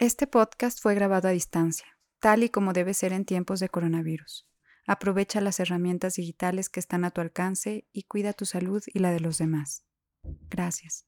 Este podcast fue grabado a distancia, tal y como debe ser en tiempos de coronavirus. Aprovecha las herramientas digitales que están a tu alcance y cuida tu salud y la de los demás. Gracias.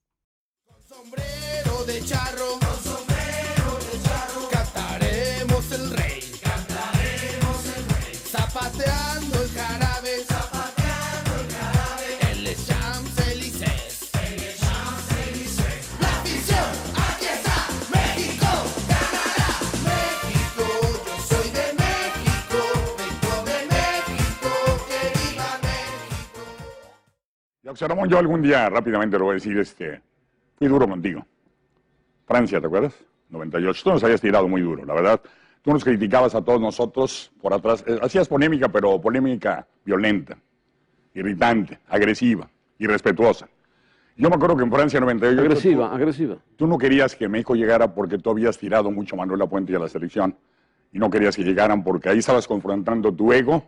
José Ramón, yo algún día rápidamente lo voy a decir, este, fui duro contigo. Francia, ¿te acuerdas? 98. Tú nos habías tirado muy duro, la verdad. Tú nos criticabas a todos nosotros por atrás. Eh, Hacías polémica, pero polémica violenta, irritante, agresiva, irrespetuosa. Yo me acuerdo que en Francia 98... Agresiva, tú- agresiva. Tú no querías que México llegara porque tú habías tirado mucho a Manuel Puente y a la selección. Y no querías que llegaran porque ahí estabas confrontando tu ego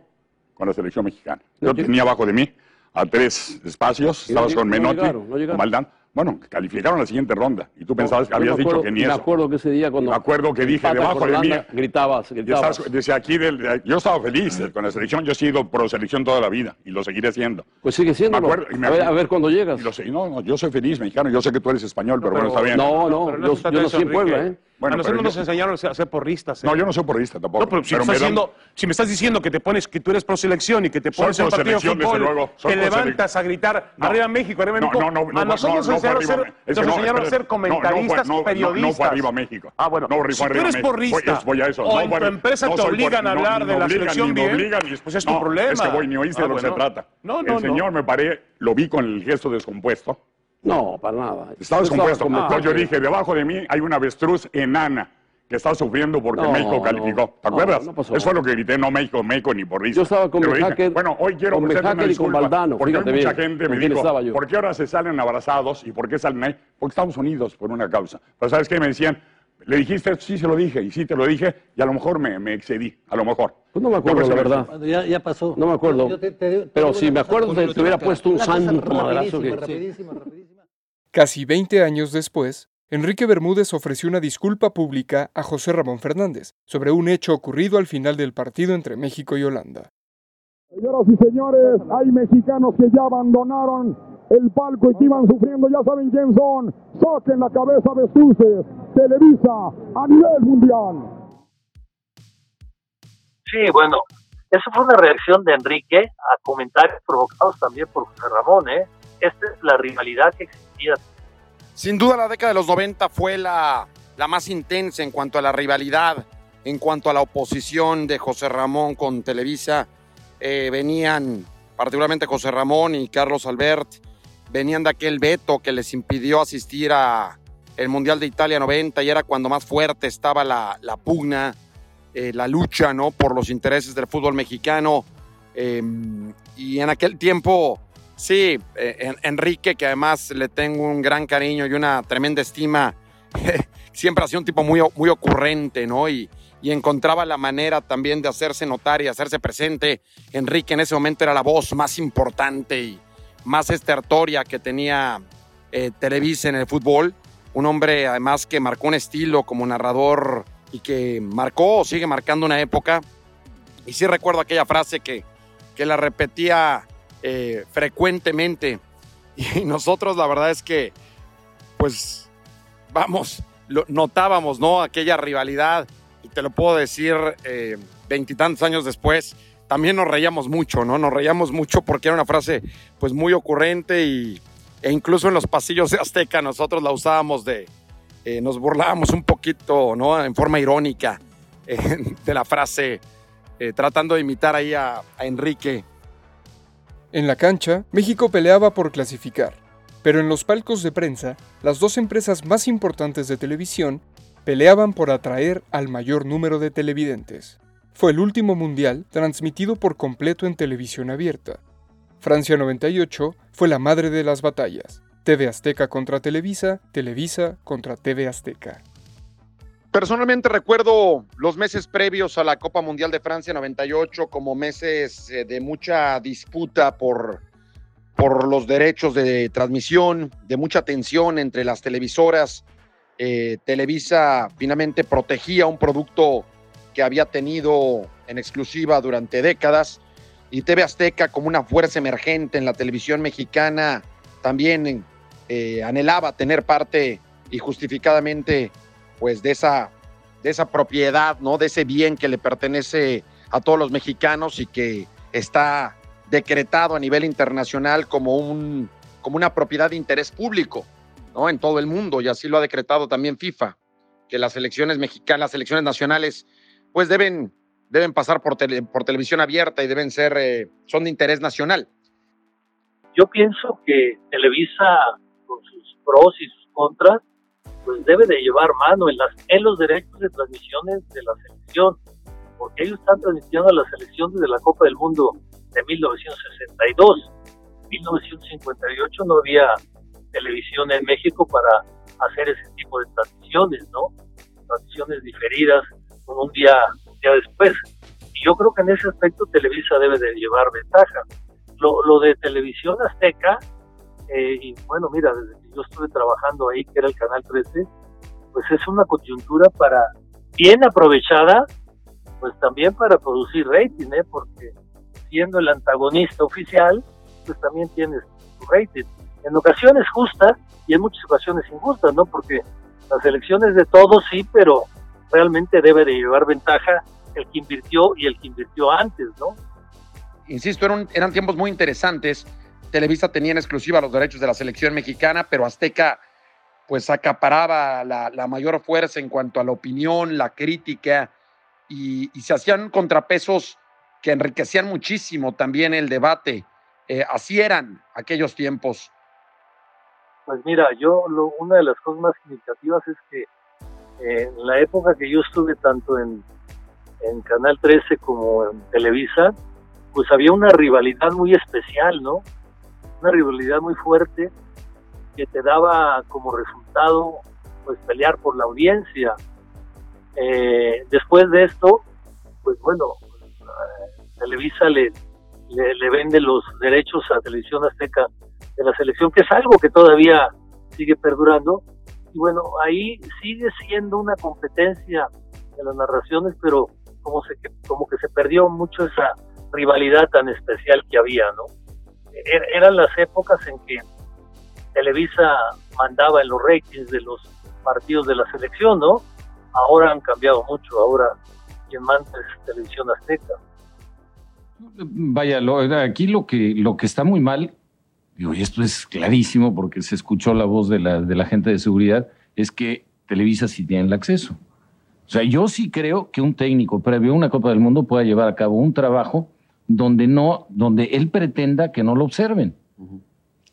con la selección mexicana. Yo yo- tenía abajo de mí a tres espacios, no estabas con no Menotti, llegaron, no llegaron. con Valdán. Bueno, calificaron la siguiente ronda. Y tú pensabas que habías me acuerdo- dicho que ni Me eso. acuerdo que ese día cuando. Me acuerdo que dije, debajo de mí- Gritabas, gritabas. desde aquí, del- yo estaba feliz eh, con la selección. Yo he sido pro selección toda la vida y lo seguiré siendo. Pues sigue siendo. Me acuerdo- me a, ver, a ver cuándo llegas. Y lo sé- no, no, yo soy feliz mexicano. Yo sé que tú eres español, pero, bueno, está bien. No, no, Pero yo, yo nací en Puebla, Enrique. ¿eh? Bueno, a nosotros pero nos yo- enseñaron a ser porristas. ¿eh? No, yo no soy porrista tampoco. No, pero si, pero me estás dan- diciendo, si me estás diciendo que te pones, que tú eres pro selección y que te pones en partido de fútbol, luego. Te levantas a gritar No. arriba México, arriba No, México. no, no, no, a nosotros no, nos no enseñaron a arriba, ser, es nos que no, enseñaron a ser No, no comentaristas, no, no, periodistas. No, fue arriba México. Ah, bueno. No, si tú eres porrista Voy, a eso. o No, en tu empresa no te obligan a no, hablar de la selección bien, pues es tu no, problema. Es que voy, ni oíste Ah, de lo que se trata. No, no, El señor no. me paré, lo vi con el gesto descompuesto. No, para nada. Estaba descompuesto. No, yo dije, debajo de mí hay una avestruz enana que está sufriendo porque No, México no, calificó. ¿Te acuerdas? no Eso fue lo que grité, no México, México ni por risa. Yo estaba con. Bejacker- Bueno, hoy quiero con una y con Valdano, Porque mucha bien, gente me ¿con quién dijo? ¿por qué ahora se salen abrazados y por qué salen ahí? Porque estamos unidos por una causa. Pero ¿sabes qué? Me decían, ¿le dijiste esto? Sí, se lo dije. Y sí, te lo dije. Y a lo mejor me, me excedí. A lo mejor. Pues no me acuerdo, la verdad. Ya, ya pasó. No me acuerdo. Yo te- te- te Pero si me acuerdo, te, te hubiera puesto un santo madrazo. rapidísima, Que, rapidísima, rapidísima. Casi 20 años después, Enrique Bermúdez ofreció una disculpa pública a José Ramón Fernández sobre un hecho ocurrido al final del partido entre México y Holanda. Señoras y señores, hay mexicanos que ya abandonaron el palco y que iban sufriendo, ya saben quién son. Saquen la cabeza de Suces, Televisa, a nivel mundial. Sí, bueno, eso fue una reacción de Enrique a comentarios provocados también por José Ramón, ¿eh? Esta es la rivalidad que Sin duda la década de los 90 fue la, la más intensa en cuanto a la rivalidad, en cuanto a la oposición de José Ramón con Televisa. Eh, venían, particularmente José Ramón y Carlos Albert, venían de aquel veto que les impidió asistir a el Mundial de Italia 90 y era cuando más fuerte estaba la, la pugna, eh, la lucha ¿no? por los intereses del fútbol mexicano. Eh, y en aquel tiempo, sí, eh, en- Enrique, que además le tengo un gran cariño y una tremenda estima, siempre ha sido un tipo muy, muy ocurrente, ¿no? Y, y encontraba la manera también de hacerse notar y hacerse presente. Enrique en ese momento era la voz más importante y más estertoria que tenía eh, Televisa en el fútbol. Un hombre además que marcó un estilo como narrador y que marcó o sigue marcando una época. Y sí recuerdo aquella frase que, que la repetía eh, frecuentemente. Y nosotros la verdad es que, pues, vamos, notábamos, ¿no? Aquella rivalidad. Y te lo puedo decir eh, veintitantos años después. También nos reíamos mucho, ¿no? Nos reíamos mucho porque era una frase, pues, muy ocurrente y, e incluso en los pasillos de Azteca nosotros la usábamos de, eh, nos burlábamos un poquito, ¿no? En forma irónica de la frase, tratando de imitar ahí a Enrique. En la cancha, México peleaba por clasificar, pero en los palcos de prensa, las dos empresas más importantes de televisión peleaban por atraer al mayor número de televidentes. Fue el último mundial transmitido por completo en televisión abierta. Francia 98 fue la madre de las batallas. TV Azteca contra Televisa, Televisa contra TV Azteca. Personalmente recuerdo los meses previos a la Copa Mundial de Francia 98 como meses eh, de mucha disputa por, por los derechos de transmisión, de mucha tensión entre las televisoras. eh, Televisa finalmente protegía un producto que había tenido en exclusiva durante décadas y TV Azteca como una fuerza emergente en la televisión mexicana también eh, anhelaba tener parte y justificadamente pues de esa, de esa propiedad, ¿no? De ese bien que le pertenece a todos los mexicanos y que está decretado a nivel internacional como, un, como una propiedad de interés público, ¿no? En todo el mundo y así lo ha decretado también FIFA, que las elecciones mexicanas, las elecciones nacionales pues deben, deben pasar por, por televisión abierta y deben ser, eh, son de interés nacional. Yo pienso que Televisa, con sus pros y sus contras, pues debe de llevar mano en, los derechos de transmisiones de la selección, porque ellos están transmitiendo las selecciones de la Copa del Mundo de 1962. 1958 no había televisión en México para hacer ese tipo de transmisiones, ¿no? Transmisiones diferidas con un día, día después. Y yo creo que en ese aspecto Televisa debe de llevar ventaja. Lo, lo de Televisión Azteca, eh, y bueno, mira, desde que yo estuve trabajando ahí, que era el Canal 13, pues es una coyuntura para, bien aprovechada, pues también para producir rating, ¿eh? porque siendo el antagonista oficial, pues también tienes tu rating. En ocasiones justa y en muchas ocasiones injusta, ¿no? Porque las elecciones de todos sí, pero realmente debe de llevar ventaja el que invirtió y el que invirtió antes, ¿no? Insisto, eran, eran tiempos muy interesantes. Televisa tenía en exclusiva los derechos de la selección mexicana, pero Azteca pues acaparaba la, mayor fuerza en cuanto a la opinión, la crítica, y, y, se hacían contrapesos que enriquecían muchísimo también el debate. Eh, así eran aquellos tiempos. Pues mira, yo una de las cosas más significativas es que en la época que yo estuve tanto en, en Canal 13 como en Televisa, pues había una rivalidad muy especial, ¿no? Una rivalidad muy fuerte que te daba como resultado pues pelear por la audiencia. Eh, después de esto, pues bueno, eh, Televisa le, le, le, vende los derechos a Televisión Azteca de la selección, que es algo que todavía sigue perdurando, y bueno, ahí sigue siendo una competencia de las narraciones, pero como, se, como que se perdió mucho esa rivalidad tan especial que había, ¿no? Er, eran las épocas en que Televisa mandaba en los ratings de los partidos de la selección, ¿no? Ahora han cambiado mucho, ahora quien manda es Televisión Azteca. Vaya, lo, aquí lo que, lo que está muy mal digo, y esto es clarísimo porque se escuchó la voz de la, de la gente de seguridad, es que Televisa sí tiene el acceso. O sea, yo sí creo que un técnico previo a una Copa del Mundo pueda llevar a cabo un trabajo donde no, donde él pretenda que no lo observen. Uh -huh.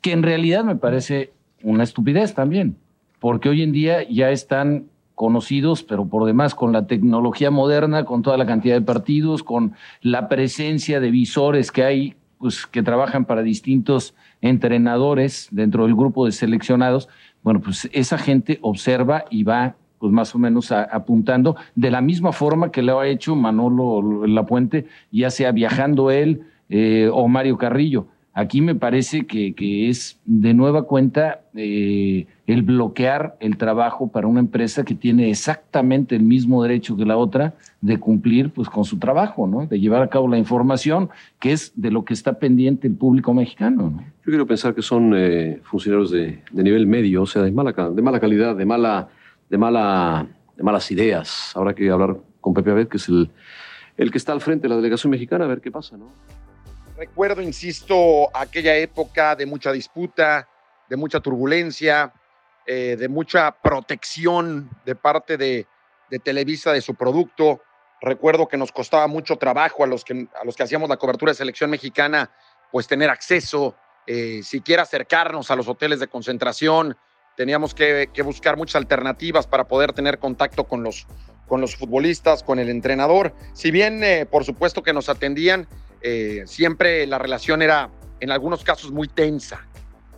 Que en realidad me parece una estupidez también, porque hoy en día ya están conocidos, pero por demás con la tecnología moderna, con toda la cantidad de partidos, con la presencia de visores que hay, pues que trabajan para distintos entrenadores dentro del grupo de seleccionados, bueno, pues esa gente observa y va pues más o menos apuntando de la misma forma que lo ha hecho Manolo Lapuente, ya sea viajando él eh, o Mario Carrillo. Aquí me parece que, que es de nueva cuenta eh, el bloquear el trabajo para una empresa que tiene exactamente el mismo derecho que la otra de cumplir pues, con su trabajo, ¿no? de llevar a cabo la información, que es de lo que está pendiente el público mexicano. ¿no? Yo quiero pensar que son eh, funcionarios de, de, nivel medio, o sea, de mala, de mala calidad, de, mala, de, de malas ideas. Habrá que hablar con Pepe Abed, que es el, el que está al frente de la delegación mexicana, a ver qué pasa. ¿no? Recuerdo, insisto, aquella época de mucha disputa, de mucha turbulencia, eh, de mucha protección de parte de, de, Televisa de su producto. Recuerdo que nos costaba mucho trabajo a los que, a los que hacíamos la cobertura de selección mexicana, pues tener acceso, eh, siquiera acercarnos a los hoteles de concentración. Teníamos que, que, buscar muchas alternativas para poder tener contacto con los, con los futbolistas, con el entrenador. Si bien, eh, por supuesto, que nos atendían, eh, siempre la relación era en algunos casos muy tensa,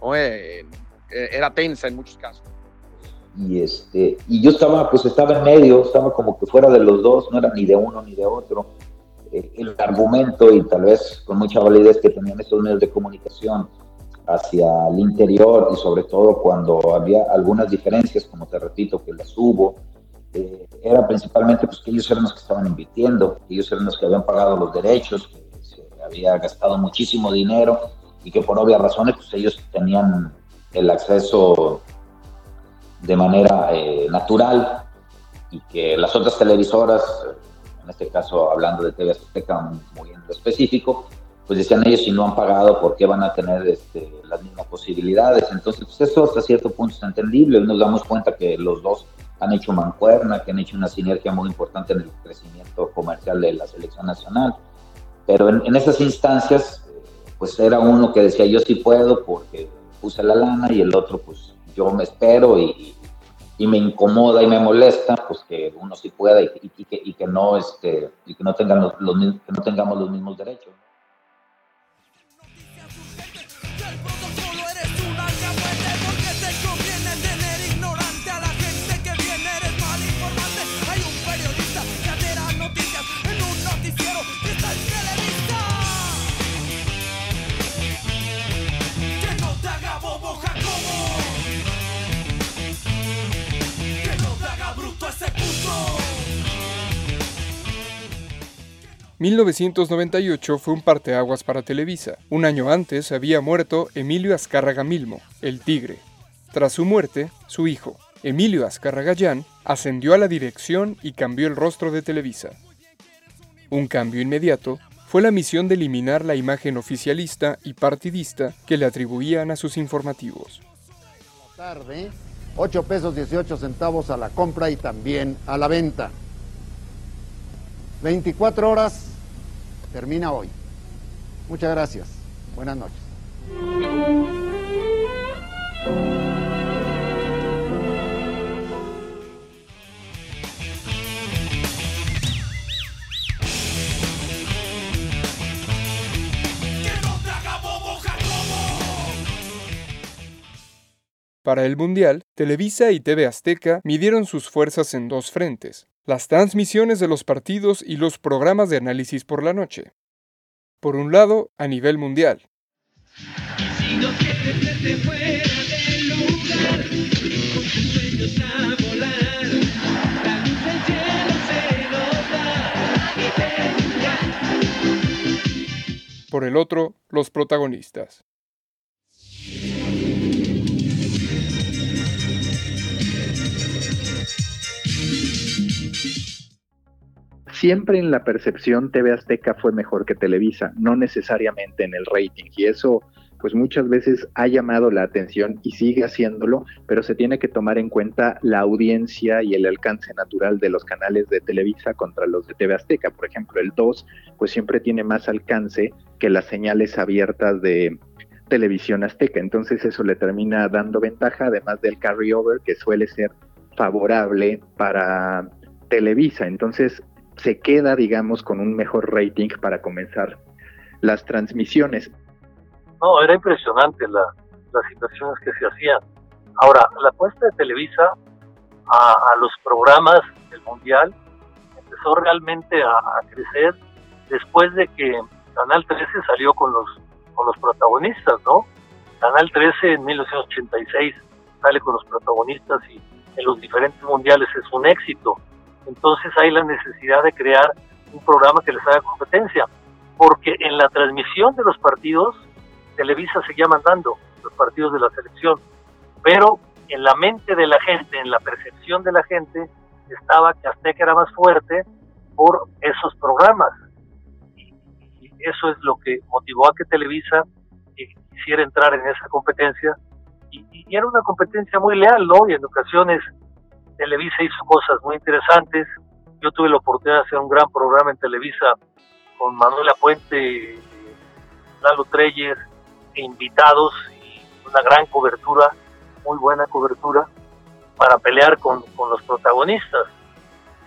¿no? eh, era tensa en muchos casos. Y, este, y yo estaba, pues estaba en medio, estaba como que fuera de los dos, no era ni de uno ni de otro. Eh, el argumento y tal vez con mucha validez que tenían estos medios de comunicación hacia el interior y sobre todo cuando había algunas diferencias, como te repito, que las hubo, eh, era principalmente pues, que ellos eran los que estaban invirtiendo, ellos eran los que habían pagado los derechos, que se había gastado muchísimo dinero y que por obvias razones pues, ellos tenían el acceso de manera eh, natural y que las otras televisoras, en este caso hablando de TV Azteca muy en específico, pues decían ellos si no han pagado, ¿por qué van a tener este, las mismas posibilidades? Entonces, pues eso hasta cierto punto es entendible. Nos damos cuenta que los dos han hecho mancuerna, que han hecho una sinergia muy importante en el crecimiento comercial de la selección nacional. Pero en, en esas instancias, pues era uno que decía yo sí puedo porque puse la lana y el otro pues yo me espero y, y me incomoda y me molesta, pues que uno sí pueda y, y, que, y que, no este y que no tengan los, los, que no tengamos los mismos derechos. ...1998 fue un parteaguas para Televisa. Un año antes había muerto Emilio Azcárraga Milmo, el Tigre. Tras su muerte, su hijo, Emilio Azcárraga Llán, ascendió a la dirección y cambió el rostro de Televisa. Un cambio inmediato fue la misión de eliminar la imagen oficialista y partidista que le atribuían a sus informativos. Tarde, 8 pesos 18 centavos a la compra y también a la venta. 24 horas termina hoy. Muchas gracias. Buenas noches. Para el Mundial, Televisa y TV Azteca midieron sus fuerzas en dos frentes, las transmisiones de los partidos y los programas de análisis por la noche. Por un lado, a nivel mundial. Por el otro, los protagonistas. Siempre en la percepción TV Azteca fue mejor que Televisa, no necesariamente en el rating. Y eso, pues muchas veces ha llamado la atención y sigue haciéndolo, pero se tiene que tomar en cuenta la audiencia y el alcance natural de los canales de Televisa contra los de TV Azteca. Por ejemplo, el 2, pues siempre tiene más alcance que las señales abiertas de televisión azteca. Entonces eso le termina dando ventaja, además del carryover, que suele ser favorable para Televisa. Entonces, se queda, digamos, con un mejor rating para comenzar las transmisiones. No, era impresionante la, las situaciones que se hacían. Ahora, la apuesta de Televisa a, a los programas del Mundial empezó realmente a, a, crecer después de que Canal 13 salió con los, con los protagonistas, ¿no? Canal 13 en 1986 sale con los protagonistas y en los diferentes mundiales es un éxito entonces hay la necesidad de crear un programa que les haga competencia, porque en la transmisión de los partidos, Televisa seguía mandando los partidos de la selección, pero en la mente de la gente, en la percepción de la gente, estaba que Azteca era más fuerte por esos programas. Y, eso es lo que motivó a que Televisa quisiera entrar en esa competencia. Y, y era una competencia muy leal, ¿no? Y en ocasiones Televisa hizo cosas muy interesantes. Yo tuve la oportunidad de hacer un gran programa en Televisa con Manuela Puente, Lalo Treyes e invitados y una gran cobertura, muy buena cobertura para pelear con, con los protagonistas.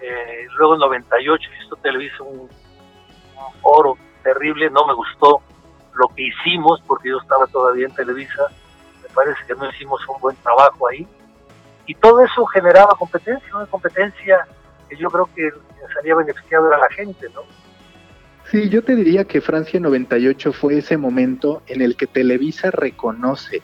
Eh, luego en 98 hizo Televisa un, un foro terrible, no me gustó lo que hicimos porque yo estaba todavía en Televisa, me parece que no hicimos un buen trabajo ahí y todo eso generaba competencia, una competencia que yo creo que salía beneficiado a la gente, ¿no? Sí, yo te diría que Francia 98 fue ese momento en el que Televisa reconoce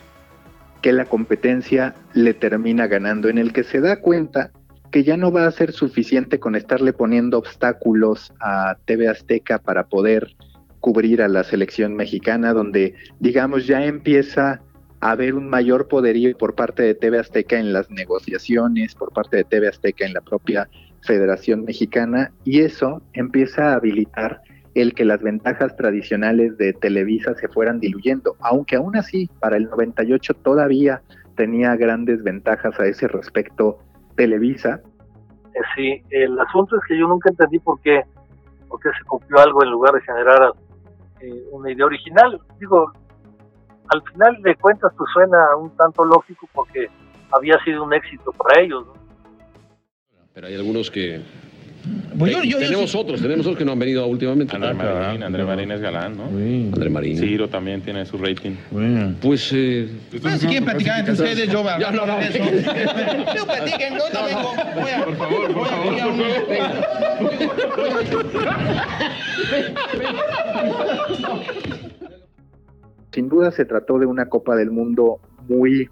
que la competencia le termina ganando, en el que se da cuenta que ya no va a ser suficiente con estarle poniendo obstáculos a TV Azteca para poder cubrir a la selección mexicana, donde digamos ya empieza haber un mayor poderío por parte de TV Azteca en las negociaciones, por parte de TV Azteca en la propia Federación Mexicana, y eso empieza a habilitar el que las ventajas tradicionales de Televisa se fueran diluyendo, aunque aún así para el 98 todavía tenía grandes ventajas a ese respecto Televisa. Sí, el asunto es que yo nunca entendí por qué, por qué se copió algo en lugar de generar eh, una idea original. Digo, al final de cuentas pues suena un tanto lógico porque había sido un éxito para ellos. ¿no? Pero hay algunos que Pues yo- yo- yo tenemos otros, tenemos otros que no han venido últimamente. André Marín, André Marín es galán, ¿no? André Marín. Ciro también tiene su rating. Pues. Eh, Bueno, si quieren platicar entre ustedes, yo voy a Ya, no, no. de eso. No platiquen, yo no vengo. Voy a, por favor, por favor, Sin duda se trató de una Copa del Mundo muy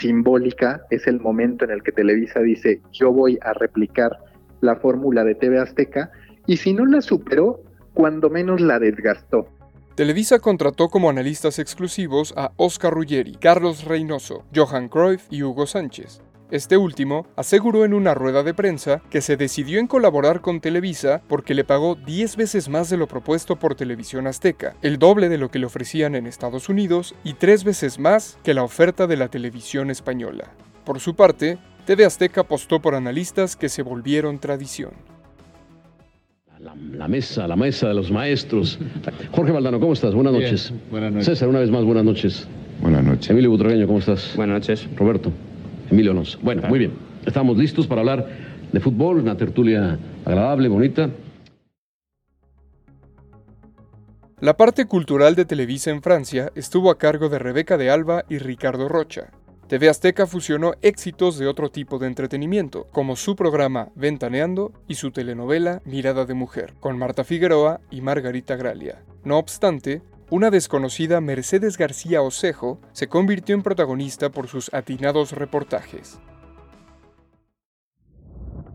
simbólica. Es el momento en el que Televisa dice, yo voy a replicar la fórmula de TV Azteca, y si no la superó, cuando menos la desgastó. Televisa contrató como analistas exclusivos a Oscar Ruggeri, Carlos Reynoso, Johan Cruyff y Hugo Sánchez. Este último aseguró en una rueda de prensa que se decidió en colaborar con Televisa porque le pagó 10 veces más de lo propuesto por Televisión Azteca, el doble de lo que le ofrecían en Estados Unidos y tres veces más que la oferta de la televisión española. Por su parte, TV Azteca apostó por analistas que se volvieron tradición. La mesa, la mesa de los maestros. Jorge Valdano, ¿cómo estás? Buenas Bien, noches. buenas noches. César, una vez más, buenas noches. Buenas noches. Emilio Butragueño, ¿cómo estás? Buenas noches. Roberto. Emilio Alonso. Bueno, muy bien. Estamos listos para hablar de fútbol, una tertulia agradable, bonita. La parte cultural de Televisa en Francia estuvo a cargo de Rebeca de Alba y Ricardo Rocha. TV Azteca fusionó éxitos de otro tipo de entretenimiento, como su programa Ventaneando y su telenovela Mirada de Mujer, con Marta Figueroa y Margarita Gralia. No obstante, una desconocida Mercedes García Osejo se convirtió en protagonista por sus atinados reportajes.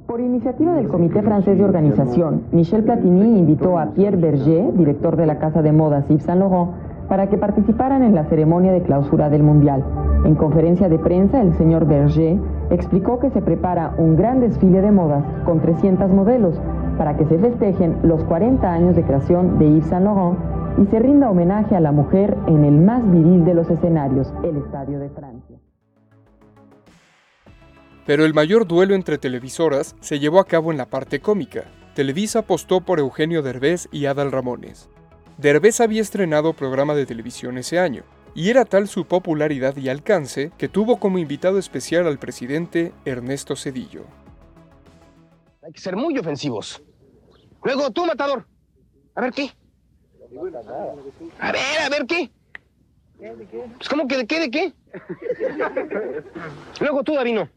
Por iniciativa del Comité Francés de Organización, Michel Platini invitó a Pierre Berger, director de la casa de modas Yves Saint Laurent, para que participaran en la ceremonia de clausura del Mundial. En conferencia de prensa, el señor Berger explicó que se prepara un gran desfile de modas con 300 modelos para que se festejen los 40 años de creación de Yves Saint Laurent y se rinda homenaje a la mujer en el más viril de los escenarios, el Estadio de Francia. Pero el mayor duelo entre televisoras se llevó a cabo en la parte cómica. Televisa apostó por Eugenio Derbez y Adal Ramones. Derbez había estrenado programa de televisión ese año, y era tal su popularidad y alcance que tuvo como invitado especial al presidente Ernesto Cedillo. Hay que ser muy ofensivos. Luego tú, matador. A ver qué. A ver, a ver qué. Pues ¿cómo que de qué, de qué? Luego tú, Davino.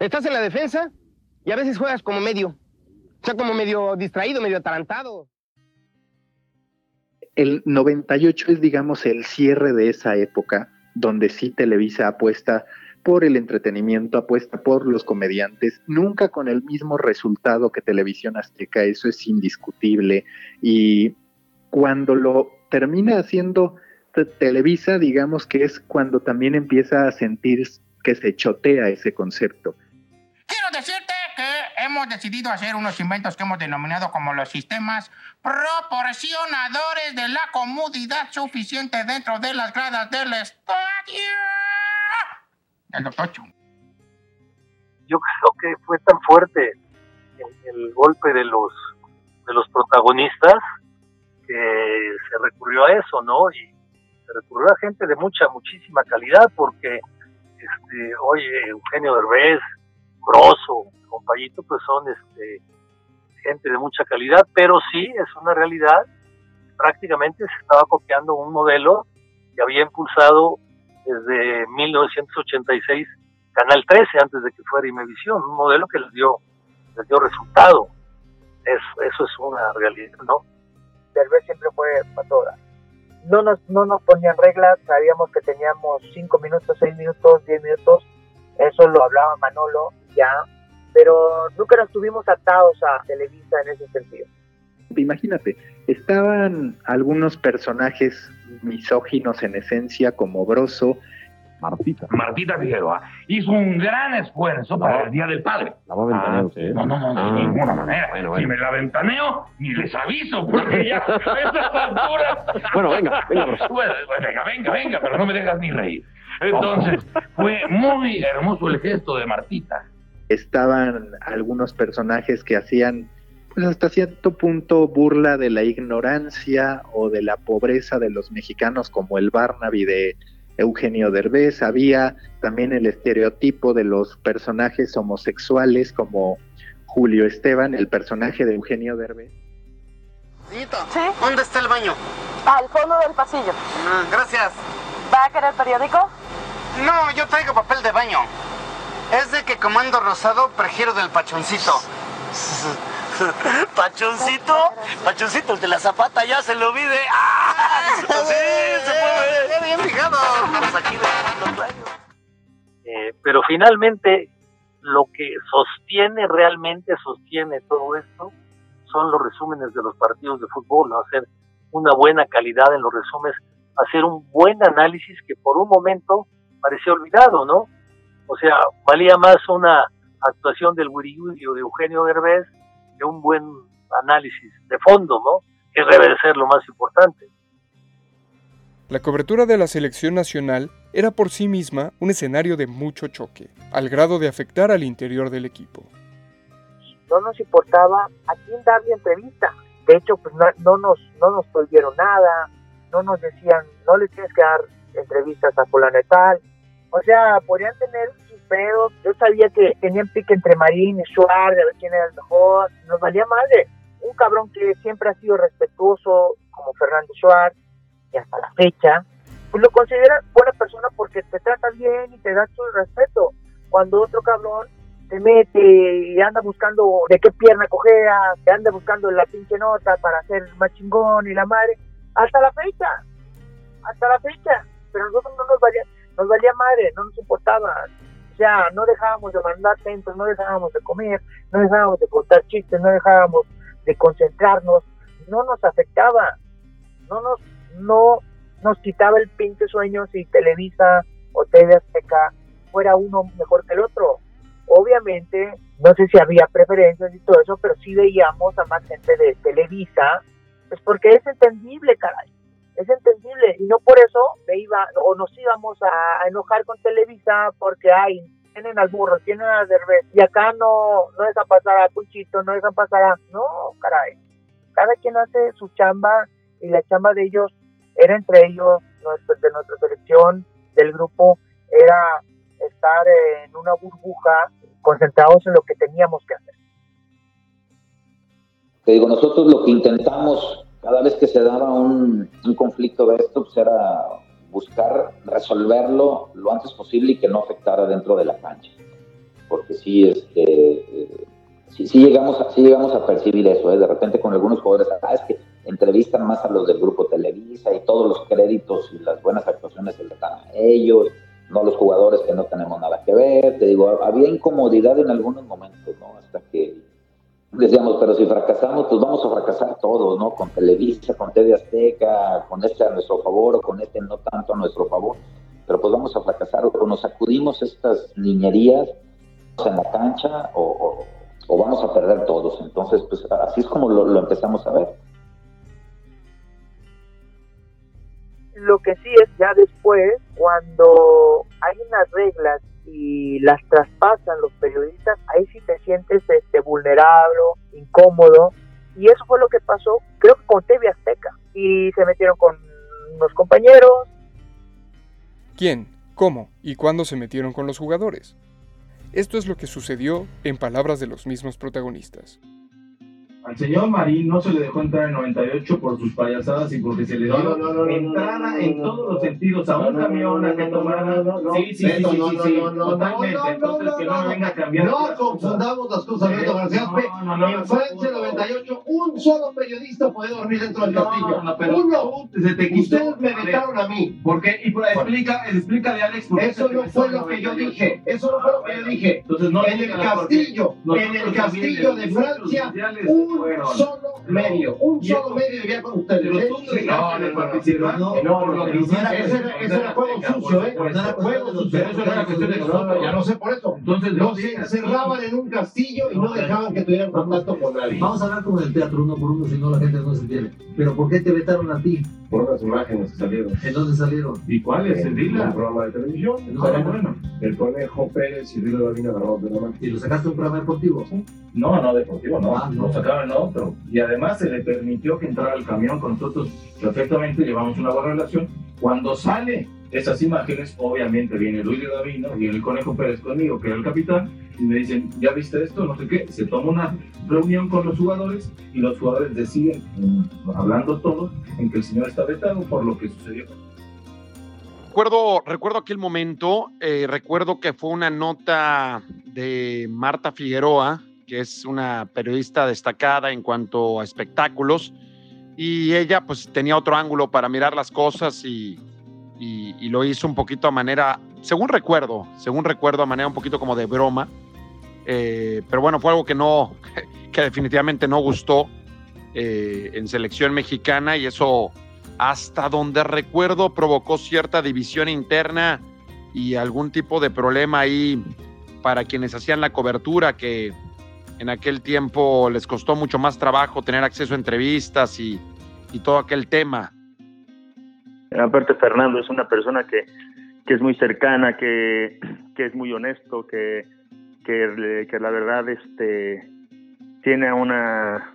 Estás en la defensa y a veces juegas como medio. O sea, como medio distraído, medio atarantado. El 98 es, digamos, el cierre de esa época donde sí Televisa apuesta por el entretenimiento, apuesta por los comediantes, nunca con el mismo resultado que Televisión Azteca, eso es indiscutible. Y cuando lo termina haciendo te- Televisa, digamos que es cuando también empieza a sentir que se chotea ese concepto. Quiero decirte hemos decidido hacer unos inventos que hemos denominado como los sistemas proporcionadores de la comodidad suficiente dentro de las gradas del estadio. El doctor Chu. Yo creo que fue tan fuerte el, el golpe de los de los protagonistas que se recurrió a eso, ¿no? Y se recurrió a gente de mucha, muchísima calidad, porque, este, oye, Eugenio Derbez, Grosso, compañito, pues son este, gente de mucha calidad, pero sí es una realidad, prácticamente se estaba copiando un modelo que había impulsado desde 1986 Canal 13, antes de que fuera Imevisión, un modelo que les dio, les dio resultado. Es, eso es una realidad, ¿no? Derbez siempre fue. No nos, no nos ponían reglas, sabíamos que teníamos 5 minutos, 6 minutos, 10 minutos, eso lo hablaba Manolo ya, pero nunca nos tuvimos atados a Televisa en ese sentido. Imagínate, estaban algunos personajes misóginos en esencia como Broso, Martita. Martita Figueroa hizo un gran esfuerzo para el Día del Padre. La va a ventanear Ah, usted. No, no, no, de Ah, ninguna manera. bueno, bueno. me la ventaneo, ni les aviso, porque ya a estas alturas... Bueno, venga, venga, Broso. Bueno, venga, venga, venga, pero no me dejas ni reír. Entonces, fue muy hermoso el gesto de Martita. estaban algunos personajes que hacían pues hasta cierto punto burla de la ignorancia o de la pobreza de los mexicanos como el Barnaby de Eugenio Derbez, había también el estereotipo de los personajes homosexuales como Julio Esteban, el personaje de Eugenio Derbez. ¿Dónde está el baño? Al fondo del pasillo. Ah, gracias. ¿Va a querer periódico? No, yo traigo papel de baño. Es de que como ando rosado, prefiero del pachoncito. ¿Pachoncito? Pachoncito, el de la zapata ya se lo olvide. ¡Ah! Sí, se puede. Bien fijado. Aquí rayos. Eh, pero finalmente lo que sostiene realmente sostiene todo esto son los resúmenes de los partidos de fútbol, ¿no? hacer una buena calidad en los resúmenes, hacer un buen análisis que por un momento parecía olvidado, ¿no? O sea, valía más una actuación del Wiri Wiri o de Eugenio Derbez que un buen análisis de fondo, ¿no? Que debe de ser lo más importante. La cobertura de la selección nacional era por sí misma un escenario de mucho choque, al grado de afectar al interior del equipo. no nos importaba a quién darle entrevista. De hecho, pues no, no nos no nos prohibieron nada, no nos decían, no le tienes que dar entrevistas a fulano y tal. O sea, podrían tener sus pedos. Yo sabía que tenían pique entre Marín y Suárez, de ver quién era el mejor. Nos valía madre. Un cabrón que siempre ha sido respetuoso, como Fernando Suárez, y hasta la fecha, pues lo consideras buena persona porque te trata bien y te da su respeto. Cuando otro cabrón se mete y anda buscando de qué pierna cojea, anda buscando la pinche nota para ser más chingón y la madre, hasta la fecha, hasta la fecha, pero nosotros no nos valía, nos valía madre, no nos importaba, o sea, no dejábamos de mandar centros, no dejábamos de comer, no dejábamos de contar chistes, no dejábamos de concentrarnos, no nos afectaba, no nos, no nos quitaba el pinche sueño si Televisa o TV Azteca fuera uno mejor que el otro. Obviamente, no sé si había preferencias y todo eso, pero sí veíamos a más gente de Televisa, pues porque es entendible, caray, es entendible, y no por eso me iba, o nos íbamos a enojar con Televisa porque, ay, tienen al burro, tienen al derbez, y acá no, no dejan pasar a Puchito, no dejan pasar a... No, caray, cada quien hace su chamba, y la chamba de ellos era entre ellos, nuestro, de nuestra selección, del grupo, era estar en una burbuja concentrados en lo que teníamos que hacer. Te digo, nosotros lo que intentamos cada vez que se daba un, un conflicto de esto, pues era buscar resolverlo lo antes posible y que no afectara dentro de la cancha. Porque sí, este, eh, sí, sí llegamos, a, sí llegamos a percibir eso, ¿eh? de repente con algunos jugadores, ah, es que entrevistan más a los del grupo Televisa y todos los créditos y las buenas actuaciones se les dan a ellos, no los jugadores que no tenemos nada que ver. Te digo, había incomodidad en algunos momentos, ¿no? Hasta que decíamos, pero si fracasamos, pues vamos a fracasar todos, ¿no? Con Televisa, con TV Azteca, con este a nuestro favor o con este no tanto a nuestro favor, pero pues vamos a fracasar o nos sacudimos estas niñerías en la cancha o, o, o vamos a perder todos. Entonces, pues así es como lo, lo empezamos a ver. Lo que sí es ya después, cuando hay unas reglas y las traspasan los periodistas, ahí sí te sientes este, vulnerable, incómodo. Y eso fue lo que pasó, creo que con TV Azteca. Y se metieron con unos compañeros. ¿Quién, cómo y cuándo se metieron con los jugadores? Esto es lo que sucedió en palabras de los mismos protagonistas. Al señor Marín no se le dejó entrar en 98 por sus payasadas y porque se le dio No, no, no, no, entrada en todos los sentidos a un camión a que tomara. Sí, sí, sí, Beto, sí, totalmente. Entonces que no me venga a cambiar. No confundamos las cosas, Beto García. En Francia no, 98, un solo periodista puede dormir dentro del castillo. pero Uno. se te quitó. Ustedes me vetaron a mí. ¿Por qué? Y por- explica, explícale, Alex, por qué Eso no fue lo que yo 98. dije. Eso no fue lo que yo dije. Entonces no en el castillo, en el castillo de Francia, un fueron. solo medio, un solo medio vivía con ustedes. ¿eh? no, por no, lo no, que no, hiciste. ese era, ese era juego Por sucio, ¿eh? Juego sucio. Pero eso no era cuestión de No, no, nosotros. Ya no sé por eso. Entonces, no no se encerraban en un castillo y no dejaban que tuvieran contacto con nadie. Vamos a hablar como en el teatro, uno por uno, si no la gente no se entiende. Pero ¿por qué te vetaron a ti? Por unas imágenes que salieron. ¿En dónde salieron? ¿Y cuáles? En Dila. programa de televisión. No, Ah, no, bueno. El conejo Pérez y Río Davina agarrados de la mano. ¿Y lo sacaste un programa deportivo? No, no, deportivo no. Ah, no. Lo sacaron en otro. Y además se le permitió que entrara al camión con nosotros. Perfectamente llevamos una buena relación. Cuando sale esas imágenes, obviamente viene Luis Davino y el Conejo Pérez conmigo, que era el capitán, y me dicen, ¿ya viste esto? No sé qué. Se toma una reunión con los jugadores y los jugadores deciden, mm, hablando todos, en que el señor está vetado por lo que sucedió. Recuerdo, recuerdo aquel momento, eh, recuerdo que fue una nota de Marta Figueroa, que es una periodista destacada en cuanto a espectáculos, y ella pues tenía otro ángulo para mirar las cosas y, y- lo hizo un poquito a manera, según recuerdo, según recuerdo, a manera un poquito como de broma, eh, pero bueno, fue algo que no, que definitivamente no gustó eh, en selección mexicana y eso hasta donde recuerdo provocó cierta división interna y algún tipo de problema ahí para quienes hacían la cobertura que en aquel tiempo les costó mucho más trabajo tener acceso a entrevistas y, todo aquel tema. Aparte, Fernando es una persona que, que es muy cercana, que, que es muy honesto, que, que, la verdad este, tiene una,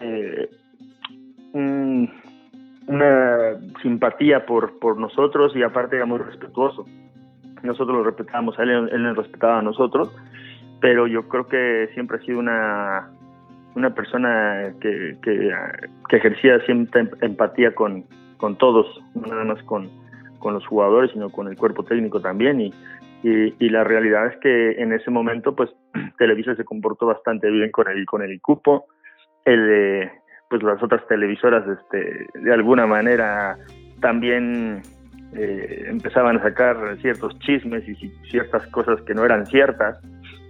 eh, un- una simpatía por, por nosotros y aparte era muy respetuoso. Nosotros lo respetábamos él, él nos respetaba a nosotros, pero yo creo que siempre ha sido una, una persona que, que, ejercía siempre em- empatía con, con todos, no nada más con, con los jugadores, sino con el cuerpo técnico también. Y, y, la realidad es que en ese momento, pues Televisa se comportó bastante bien con el, con el cupo. El, eh, pues las otras televisoras, este, de alguna manera, también eh, empezaban a sacar ciertos chismes y ci- ciertas cosas que no eran ciertas.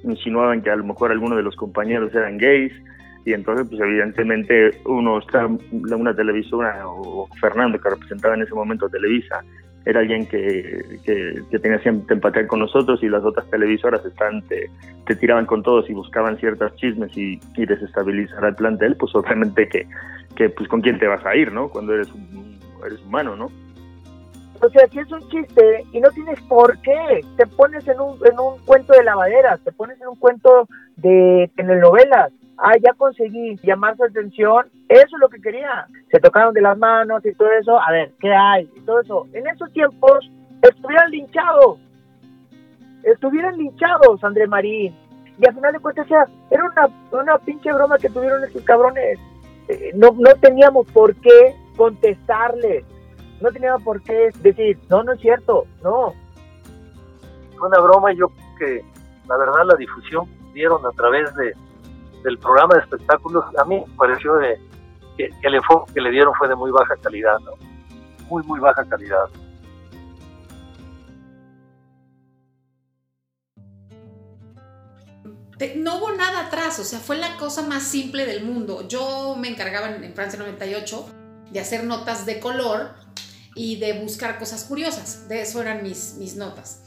Insinuaban que a lo mejor algunos de los compañeros eran gays y entonces pues evidentemente uno está una televisora o Fernando que representaba en ese momento Televisa era alguien que, que, que tenía siempre empatía con nosotros y las otras televisoras están te, tiraban con todos y buscaban ciertas chismes y, y desestabilizar al plantel pues obviamente que, que pues con quién te vas a ir no cuando eres un- eres humano no O sea, si es un chiste y no tienes por qué, te pones en un, en un cuento de lavaderas, te pones en un cuento de telenovelas. Ah, ya conseguí llamar su atención, eso es lo que quería. Se tocaron de las manos y todo eso, a ver, ¿qué hay? Y todo eso. En esos tiempos estuvieran linchados, estuvieran linchados, André Marín. Y al final de cuentas era, era una, una pinche broma que tuvieron esos cabrones. Eh, no, no teníamos por qué contestarles no tenía por qué decir, no, no es cierto, no. Fue una broma y yo creo que la verdad la difusión que dieron a través de, del programa de espectáculos, a mí me pareció de, que, que el enfoque que le dieron fue de muy baja calidad, ¿no? Muy, muy baja calidad. Te- no hubo nada atrás, o sea, fue la cosa más simple del mundo. Yo me encargaba en, en Francia 98 de hacer notas de color y de buscar cosas curiosas. De eso eran mis, mis notas.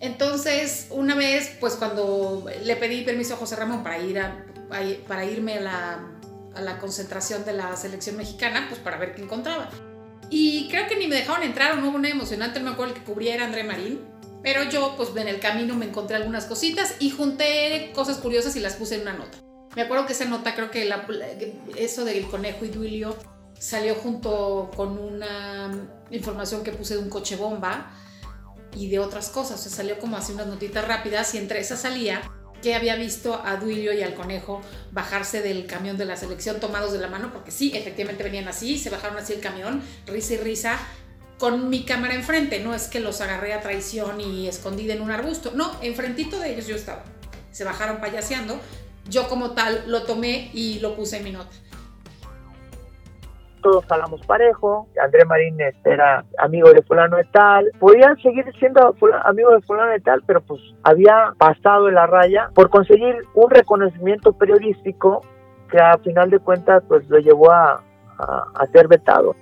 Entonces, una vez, pues cuando le pedí permiso a José Ramón para, ir para irme a la, a la concentración de la selección mexicana, pues para ver qué encontraba. Y creo que ni me dejaron entrar, no hubo una emocionante, no me acuerdo el que cubría era André Marín. Pero yo, pues en el camino me encontré algunas cositas y junté cosas curiosas y las puse en una nota. Me acuerdo que esa nota, creo que la- eso del conejo y Duilio salió junto con una información que puse de un coche bomba y de otras cosas. O sea, salió como así unas notitas rápidas y entre esas salía que había visto a Duilio y al conejo bajarse del camión de la selección tomados de la mano, porque sí, efectivamente venían así, se bajaron así el camión, risa y risa, con mi cámara enfrente, no es que los agarré a traición y escondí en un arbusto, no, enfrentito de ellos yo estaba. Se bajaron payaseando, yo como tal lo tomé y lo puse en mi nota todos hablamos parejo, André Marín era amigo de fulano de tal, podían seguir siendo amigos de fulano de tal, pero pues había pasado la raya por conseguir un reconocimiento periodístico que a final de cuentas pues lo llevó a, a, ser vetado.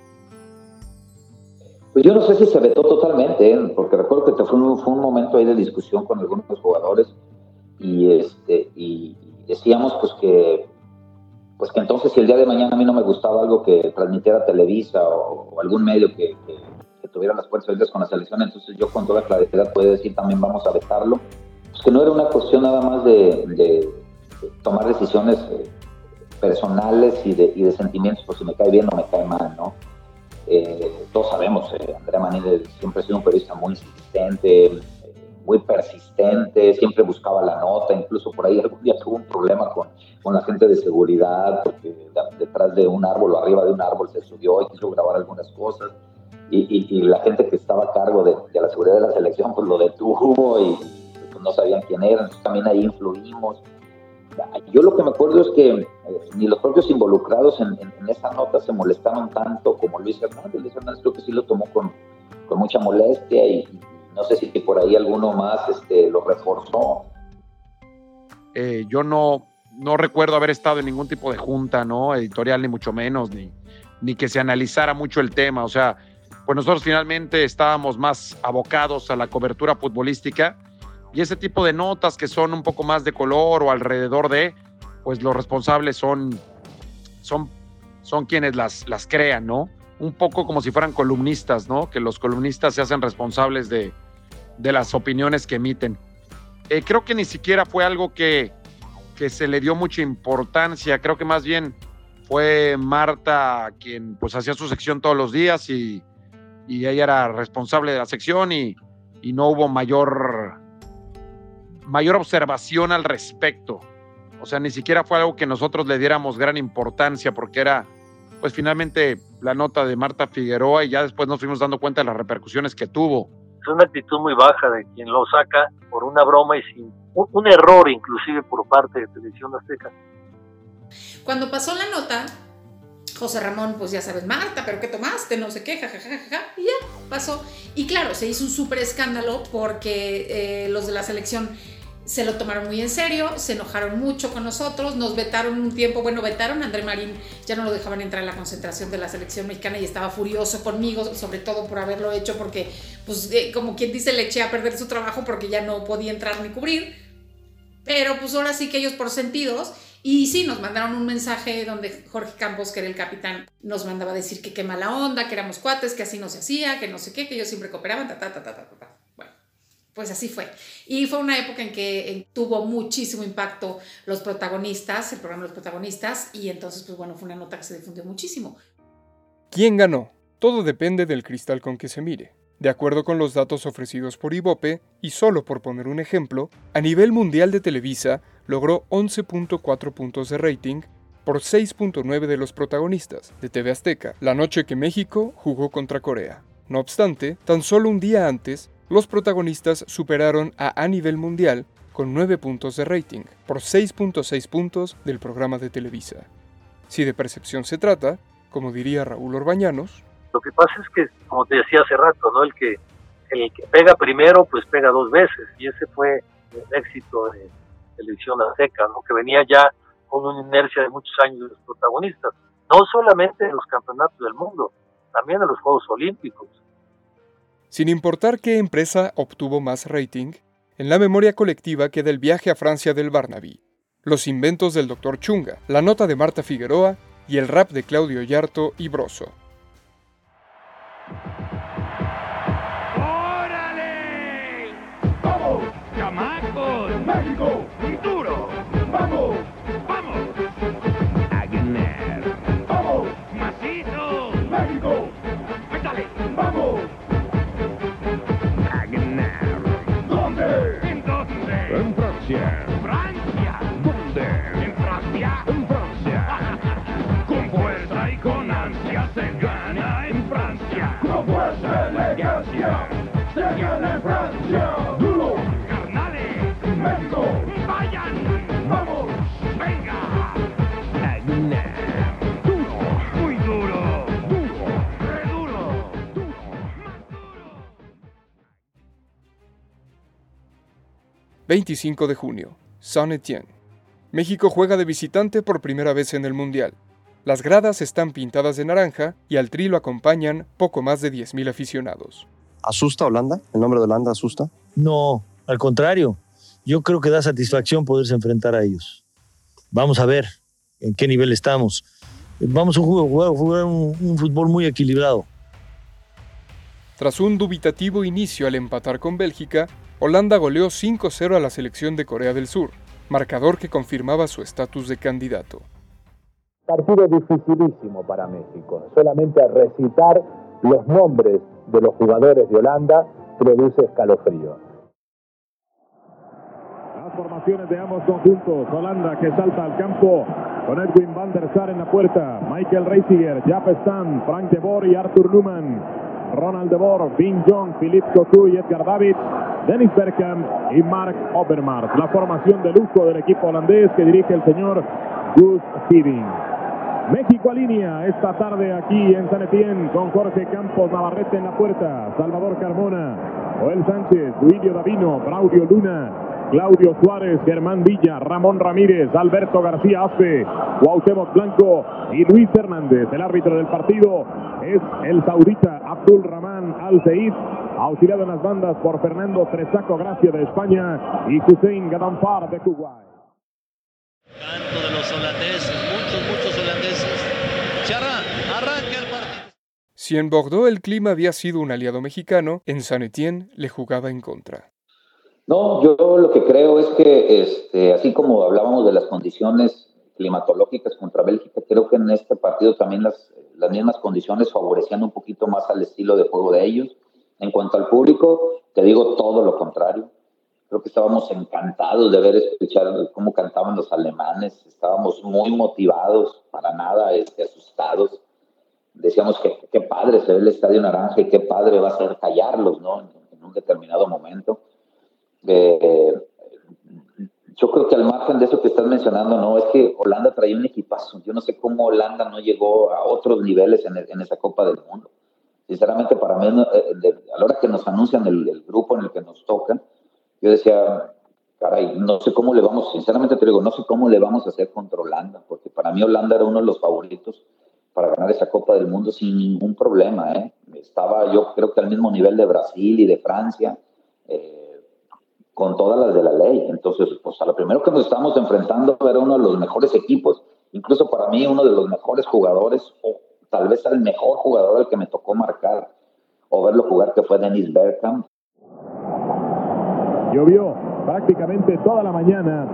Pues yo no sé si se vetó totalmente, ¿eh? porque recuerdo que fue un, fue un momento ahí de discusión con algunos jugadores y, este, y decíamos pues que pues que entonces si el día de mañana a mí no me gustaba algo que transmitiera Televisa o, algún medio que, tuviera las puertas abiertas con la selección, entonces yo con toda claridad puedo decir también vamos a vetarlo. Pues que no era una cuestión nada más de, tomar decisiones eh, personales y de, sentimientos, por si me cae bien o me cae mal, ¿no? Eh, todos sabemos, eh, Andrea Manini siempre ha sido un periodista muy insistente, muy persistente, siempre buscaba la nota, incluso por ahí algún día tuvo un problema con, con la gente de seguridad, porque detrás de un árbol o arriba de un árbol se subió y quiso grabar algunas cosas. Y, y, la gente que estaba a cargo de, de, la seguridad de la selección pues lo detuvo y pues, no sabían quién era, entonces también ahí influimos. Yo lo que me acuerdo es que eh, ni los propios involucrados en, en, esa nota se molestaron tanto como Luis Hernández. Luis Hernández creo que sí lo tomó con, con mucha molestia y, no sé si por ahí alguno más este, lo reforzó. Eh, yo no, no recuerdo haber estado en ningún tipo de junta, ¿no? Editorial, ni mucho menos, ni, ni que se analizara mucho el tema. O sea, pues nosotros finalmente estábamos más abocados a la cobertura futbolística y ese tipo de notas que son un poco más de color o alrededor de, pues los responsables son, son, son quienes las, las crean, ¿no? Un poco como si fueran columnistas, ¿no? Que los columnistas se hacen responsables de, de las opiniones que emiten. Eh, creo que ni siquiera fue algo que, que se le dio mucha importancia, creo que más bien fue Marta quien pues hacía su sección todos los días y, y ella era responsable de la sección y, y, no hubo mayor, mayor observación al respecto. O sea, ni siquiera fue algo que nosotros le diéramos gran importancia porque era pues finalmente la nota de Marta Figueroa y ya después nos fuimos dando cuenta de las repercusiones que tuvo es una actitud muy baja de quien lo saca por una broma y sin un, error inclusive por parte de Televisión Azteca. Cuando pasó la nota, José Ramón, pues ya sabes, Marta, pero ¿qué tomaste? No sé qué, jajajaja, y ya pasó. Y claro, se hizo un súper escándalo porque eh, los de la selección se lo tomaron muy en serio, se enojaron mucho con nosotros, nos vetaron un tiempo, bueno, vetaron a André Marín, ya no lo dejaban entrar en la concentración de la selección mexicana y estaba furioso conmigo, sobre todo por haberlo hecho, porque, pues, eh, como quien dice, le eché a perder su trabajo porque ya no podía entrar ni cubrir. Pero pues ahora sí que ellos por sentidos, y sí, nos mandaron un mensaje donde Jorge Campos, que era el capitán, nos mandaba decir que qué mala onda, que éramos cuates, que así no se hacía, que no sé qué, que ellos siempre cooperaban, ta, ta, ta, ta, ta, ta pues así fue. Y fue una época en que tuvo muchísimo impacto los protagonistas, el programa Los Protagonistas, y entonces, pues bueno, fue una nota que se difundió muchísimo. ¿Quién ganó? Todo depende del cristal con que se mire. De acuerdo con los datos ofrecidos por Ibope, y solo por poner un ejemplo, a nivel mundial de Televisa logró 11.4 puntos de rating por 6.9 de los protagonistas de TV Azteca, la noche que México jugó contra Corea. No obstante, tan solo un día antes, los protagonistas superaron a A nivel mundial con 9 puntos de rating, por 6.6 puntos del programa de Televisa. Si de percepción se trata, como diría Raúl Orbañanos, lo que pasa es que, como te decía hace rato, ¿no? el, que, el que pega primero, pues pega dos veces, y ese fue el éxito de Televisión Azteca, ¿no? que venía ya con una inercia de muchos años de los protagonistas, no solamente en los campeonatos del mundo, también en los Juegos Olímpicos. Sin importar qué empresa obtuvo más rating, en la memoria colectiva queda el viaje a Francia del Barnaby, los inventos del Dr. Chunga, la nota de Marta Figueroa y el rap de Claudio Yarto y Broso. ¡Órale! ¡Vamos! ¡Chamacos! ¡México! Francia. Francia. ¿Dónde? En Francia. En Francia. con fuerza y con ansia se gana en Francia. Con fuerza y elegancia se gana en Francia. Duro. Carnales. México. Vayan. 25 de junio, Saint Etienne. México juega de visitante por primera vez en el Mundial. Las gradas están pintadas de naranja y al tri lo acompañan poco más de 10.000 aficionados. ¿Asusta Holanda? ¿El nombre de Holanda asusta? No, al contrario. Yo creo que da satisfacción poderse enfrentar a ellos. Vamos a ver en qué nivel estamos. Vamos a jugar, jugar un, un fútbol muy equilibrado. Tras un dubitativo inicio al empatar con Bélgica, Holanda goleó 5-0 a la selección de Corea del Sur, marcador que confirmaba su estatus de candidato. Partido dificilísimo para México. Solamente recitar los nombres de los jugadores de Holanda produce escalofrío. Las formaciones de ambos conjuntos. Holanda que salta al campo con Edwin van der Sar en la puerta. Michael Reisiger, Jaap Stam, Frank de Boer y Arthur Newman. Ronald de Boer, Vin Jong, Philippe Cocu y Edgar David. Dennis Bergkamp y Mark Obermars. La formación de lujo del equipo holandés que dirige el señor Gus Hiddink. México alinea esta tarde aquí en San Etienne con Jorge Campos Navarrete en la puerta, Salvador Carmona, Joel Sánchez, Duilio Davino, Braulio Luna, Claudio Suárez, Germán Villa, Ramón Ramírez, Alberto García Aspe, Cuauhtémoc Blanco y Luis Hernández. El árbitro del partido es el saudita Abdul Rahman Al Seid, auxiliado en las bandas por Fernando Tresaco Gracia de España y Hussein Gadanfar de Kuwait. Canto de los holandeses, muchos, muchos holandeses. Charra, arranca el partido. Si en Bordeaux el clima había sido un aliado mexicano, en Saint Etienne le jugaba en contra. No, yo lo que creo es que, este, así como hablábamos de las condiciones climatológicas contra Bélgica, creo que en este partido también las, las mismas condiciones favorecían un poquito más al estilo de juego de ellos. En cuanto al público, te digo todo lo contrario. Creo que estábamos encantados de ver escuchar cómo cantaban los alemanes, estábamos muy motivados, para nada este, asustados. Decíamos que qué padre se ve el Estadio Naranja y qué padre va a ser callarlos, ¿no? En, en un determinado momento. Yo creo que al margen de eso que estás mencionando, no, es que Holanda traía un equipazo. Yo no sé cómo Holanda no llegó a otros niveles en, en esa Copa del Mundo. Sinceramente, para mí, eh, a la hora que nos anuncian el, el, grupo en el que nos toca, yo decía, caray, no sé cómo le vamos, sinceramente te digo, no sé cómo le vamos a hacer contra Holanda, porque para mí Holanda era uno de los favoritos para ganar esa Copa del Mundo sin ningún problema. ¿eh? Estaba yo creo que al mismo nivel de Brasil y de Francia. Eh, con todas las de la ley. Entonces, pues a lo primero que nos estábamos enfrentando era uno de los mejores equipos, incluso para mí uno de los mejores jugadores, o tal vez el mejor jugador al que me tocó marcar o verlo jugar, que fue Dennis Bergkamp. Llovió prácticamente toda la mañana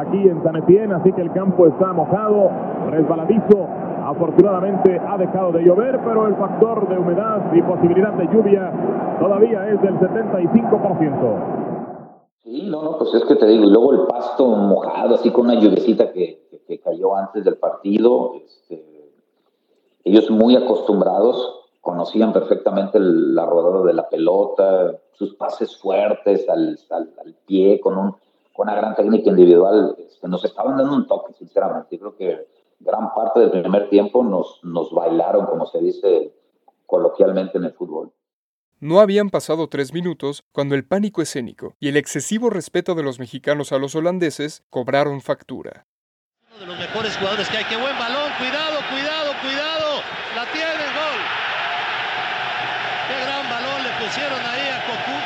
aquí en San Etienne, así que el campo está mojado, resbaladizo. Afortunadamente ha dejado de llover, pero el factor de humedad y posibilidad de lluvia todavía es del 75%. Sí, no, no, pues es que te digo, y luego el pasto mojado, así con una lluvecita que, que, que cayó antes del partido. Este, ellos muy acostumbrados, conocían perfectamente el, la rodada de la pelota, sus pases fuertes al, al, al pie, con, un, con una gran técnica individual. Este, nos estaban dando un toque, sinceramente. Yo creo que gran parte del primer tiempo nos, nos bailaron, como se dice coloquialmente en el fútbol. No habían pasado tres minutos cuando el pánico escénico y el excesivo respeto de los mexicanos a los holandeses cobraron factura. Uno de los mejores jugadores que hay. ¡Qué buen balón! ¡Cuidado, cuidado, cuidado! ¡La tiene el gol! ¡Qué gran balón le pusieron ahí a Cocu!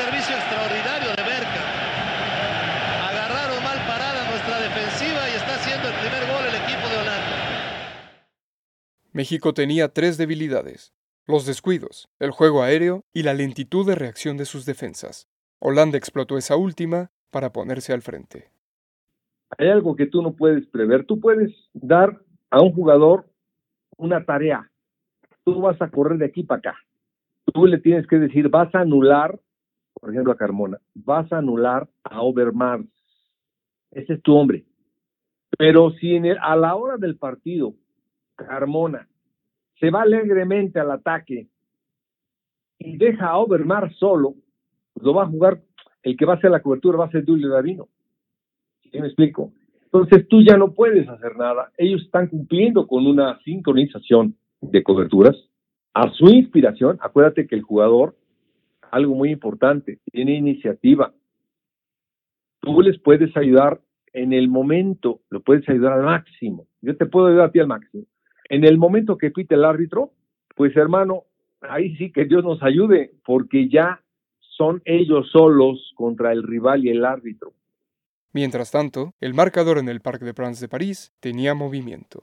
Servicio extraordinario de Berca. Agarraron mal parada nuestra defensiva y está haciendo el primer gol el equipo de Holanda. México tenía tres debilidades los descuidos, el juego aéreo y la lentitud de reacción de sus defensas. Holanda explotó esa última para ponerse al frente. Hay algo que tú no puedes prever. Tú puedes dar a un jugador una tarea. Tú vas a correr de aquí para acá. Tú le tienes que decir, vas a anular, por ejemplo, a Carmona, vas a anular a Overmars. Ese es tu hombre. Pero si el, a la hora del partido, Carmona se va alegremente al ataque y deja a Overmar solo, pues lo va a jugar, el que va a hacer la cobertura va a ser Julio Davino. ¿Sí me explico? Entonces tú ya no puedes hacer nada. Ellos están cumpliendo con una sincronización de coberturas a su inspiración. Acuérdate que el jugador, algo muy importante, tiene iniciativa. Tú les puedes ayudar en el momento, lo puedes ayudar al máximo. Yo te puedo ayudar a ti al máximo. En el momento que pite el árbitro, pues hermano, ahí sí que Dios nos ayude, porque ya son ellos solos contra el rival y el árbitro. Mientras tanto, el marcador en el Parc de France de París tenía movimiento.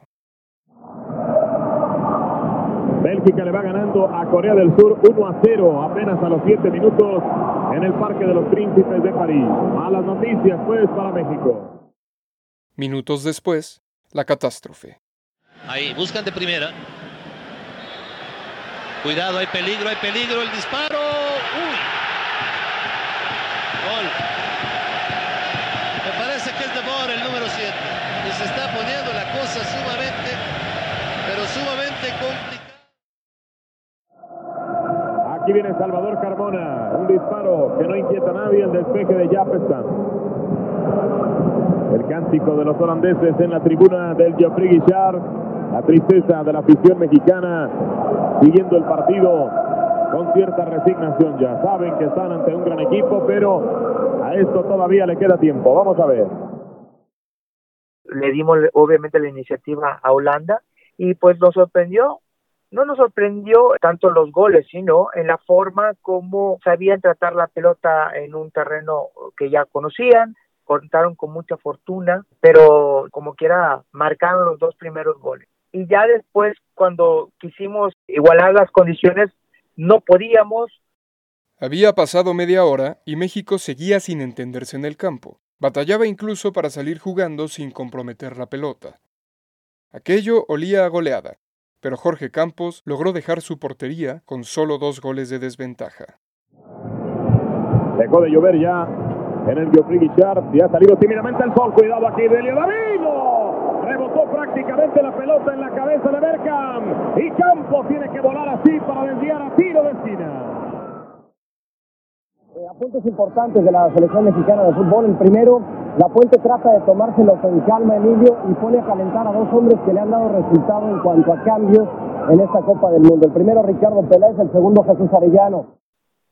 Bélgica le va ganando a Corea del Sur 1 a 0 apenas a los 7 minutos en el Parque de los Príncipes de París. Malas noticias pues para México. Minutos después, la catástrofe. Ahí, buscan de primera. Cuidado, hay peligro, hay peligro, el disparo. ¡Uy! Gol. Me parece que es de Bor, el número 7. Y se está poniendo la cosa sumamente, pero sumamente complicada. Aquí viene Salvador Carmona, un disparo que no inquieta a nadie, el despeje de Japestan. El cántico de los holandeses en la tribuna del Geoffrey Guichard, la tristeza de la afición mexicana siguiendo el partido con cierta resignación ya. Saben que están ante un gran equipo, pero a esto todavía le queda tiempo. Vamos a ver. Le dimos obviamente la iniciativa a Holanda y pues nos sorprendió no nos sorprendió tanto los goles, sino en la forma como sabían tratar la pelota en un terreno que ya conocían, contaron con mucha fortuna, pero como quiera marcaron los dos primeros goles. Y ya después, cuando quisimos igualar las condiciones, no podíamos. Había pasado media hora y México seguía sin entenderse en el campo. Batallaba incluso para salir jugando sin comprometer la pelota. Aquello olía a goleada, pero Jorge Campos logró dejar su portería con solo dos goles de desventaja. Dejó de llover ya en el Geoffrey Guichard y ha salido tímidamente el sol. Cuidado aquí de Elio Prácticamente la pelota en la cabeza de Berkham. Y Campos tiene que volar así para desviar a tiro de esquina. Eh, apuntes importantes de la selección mexicana de fútbol. El primero, la Puente trata de tomárselo con calma, Emilio, y pone a calentar a dos hombres que le han dado resultado en cuanto a cambios en esta Copa del Mundo. El primero, Ricardo Peláez, el segundo, Jesús Arellano.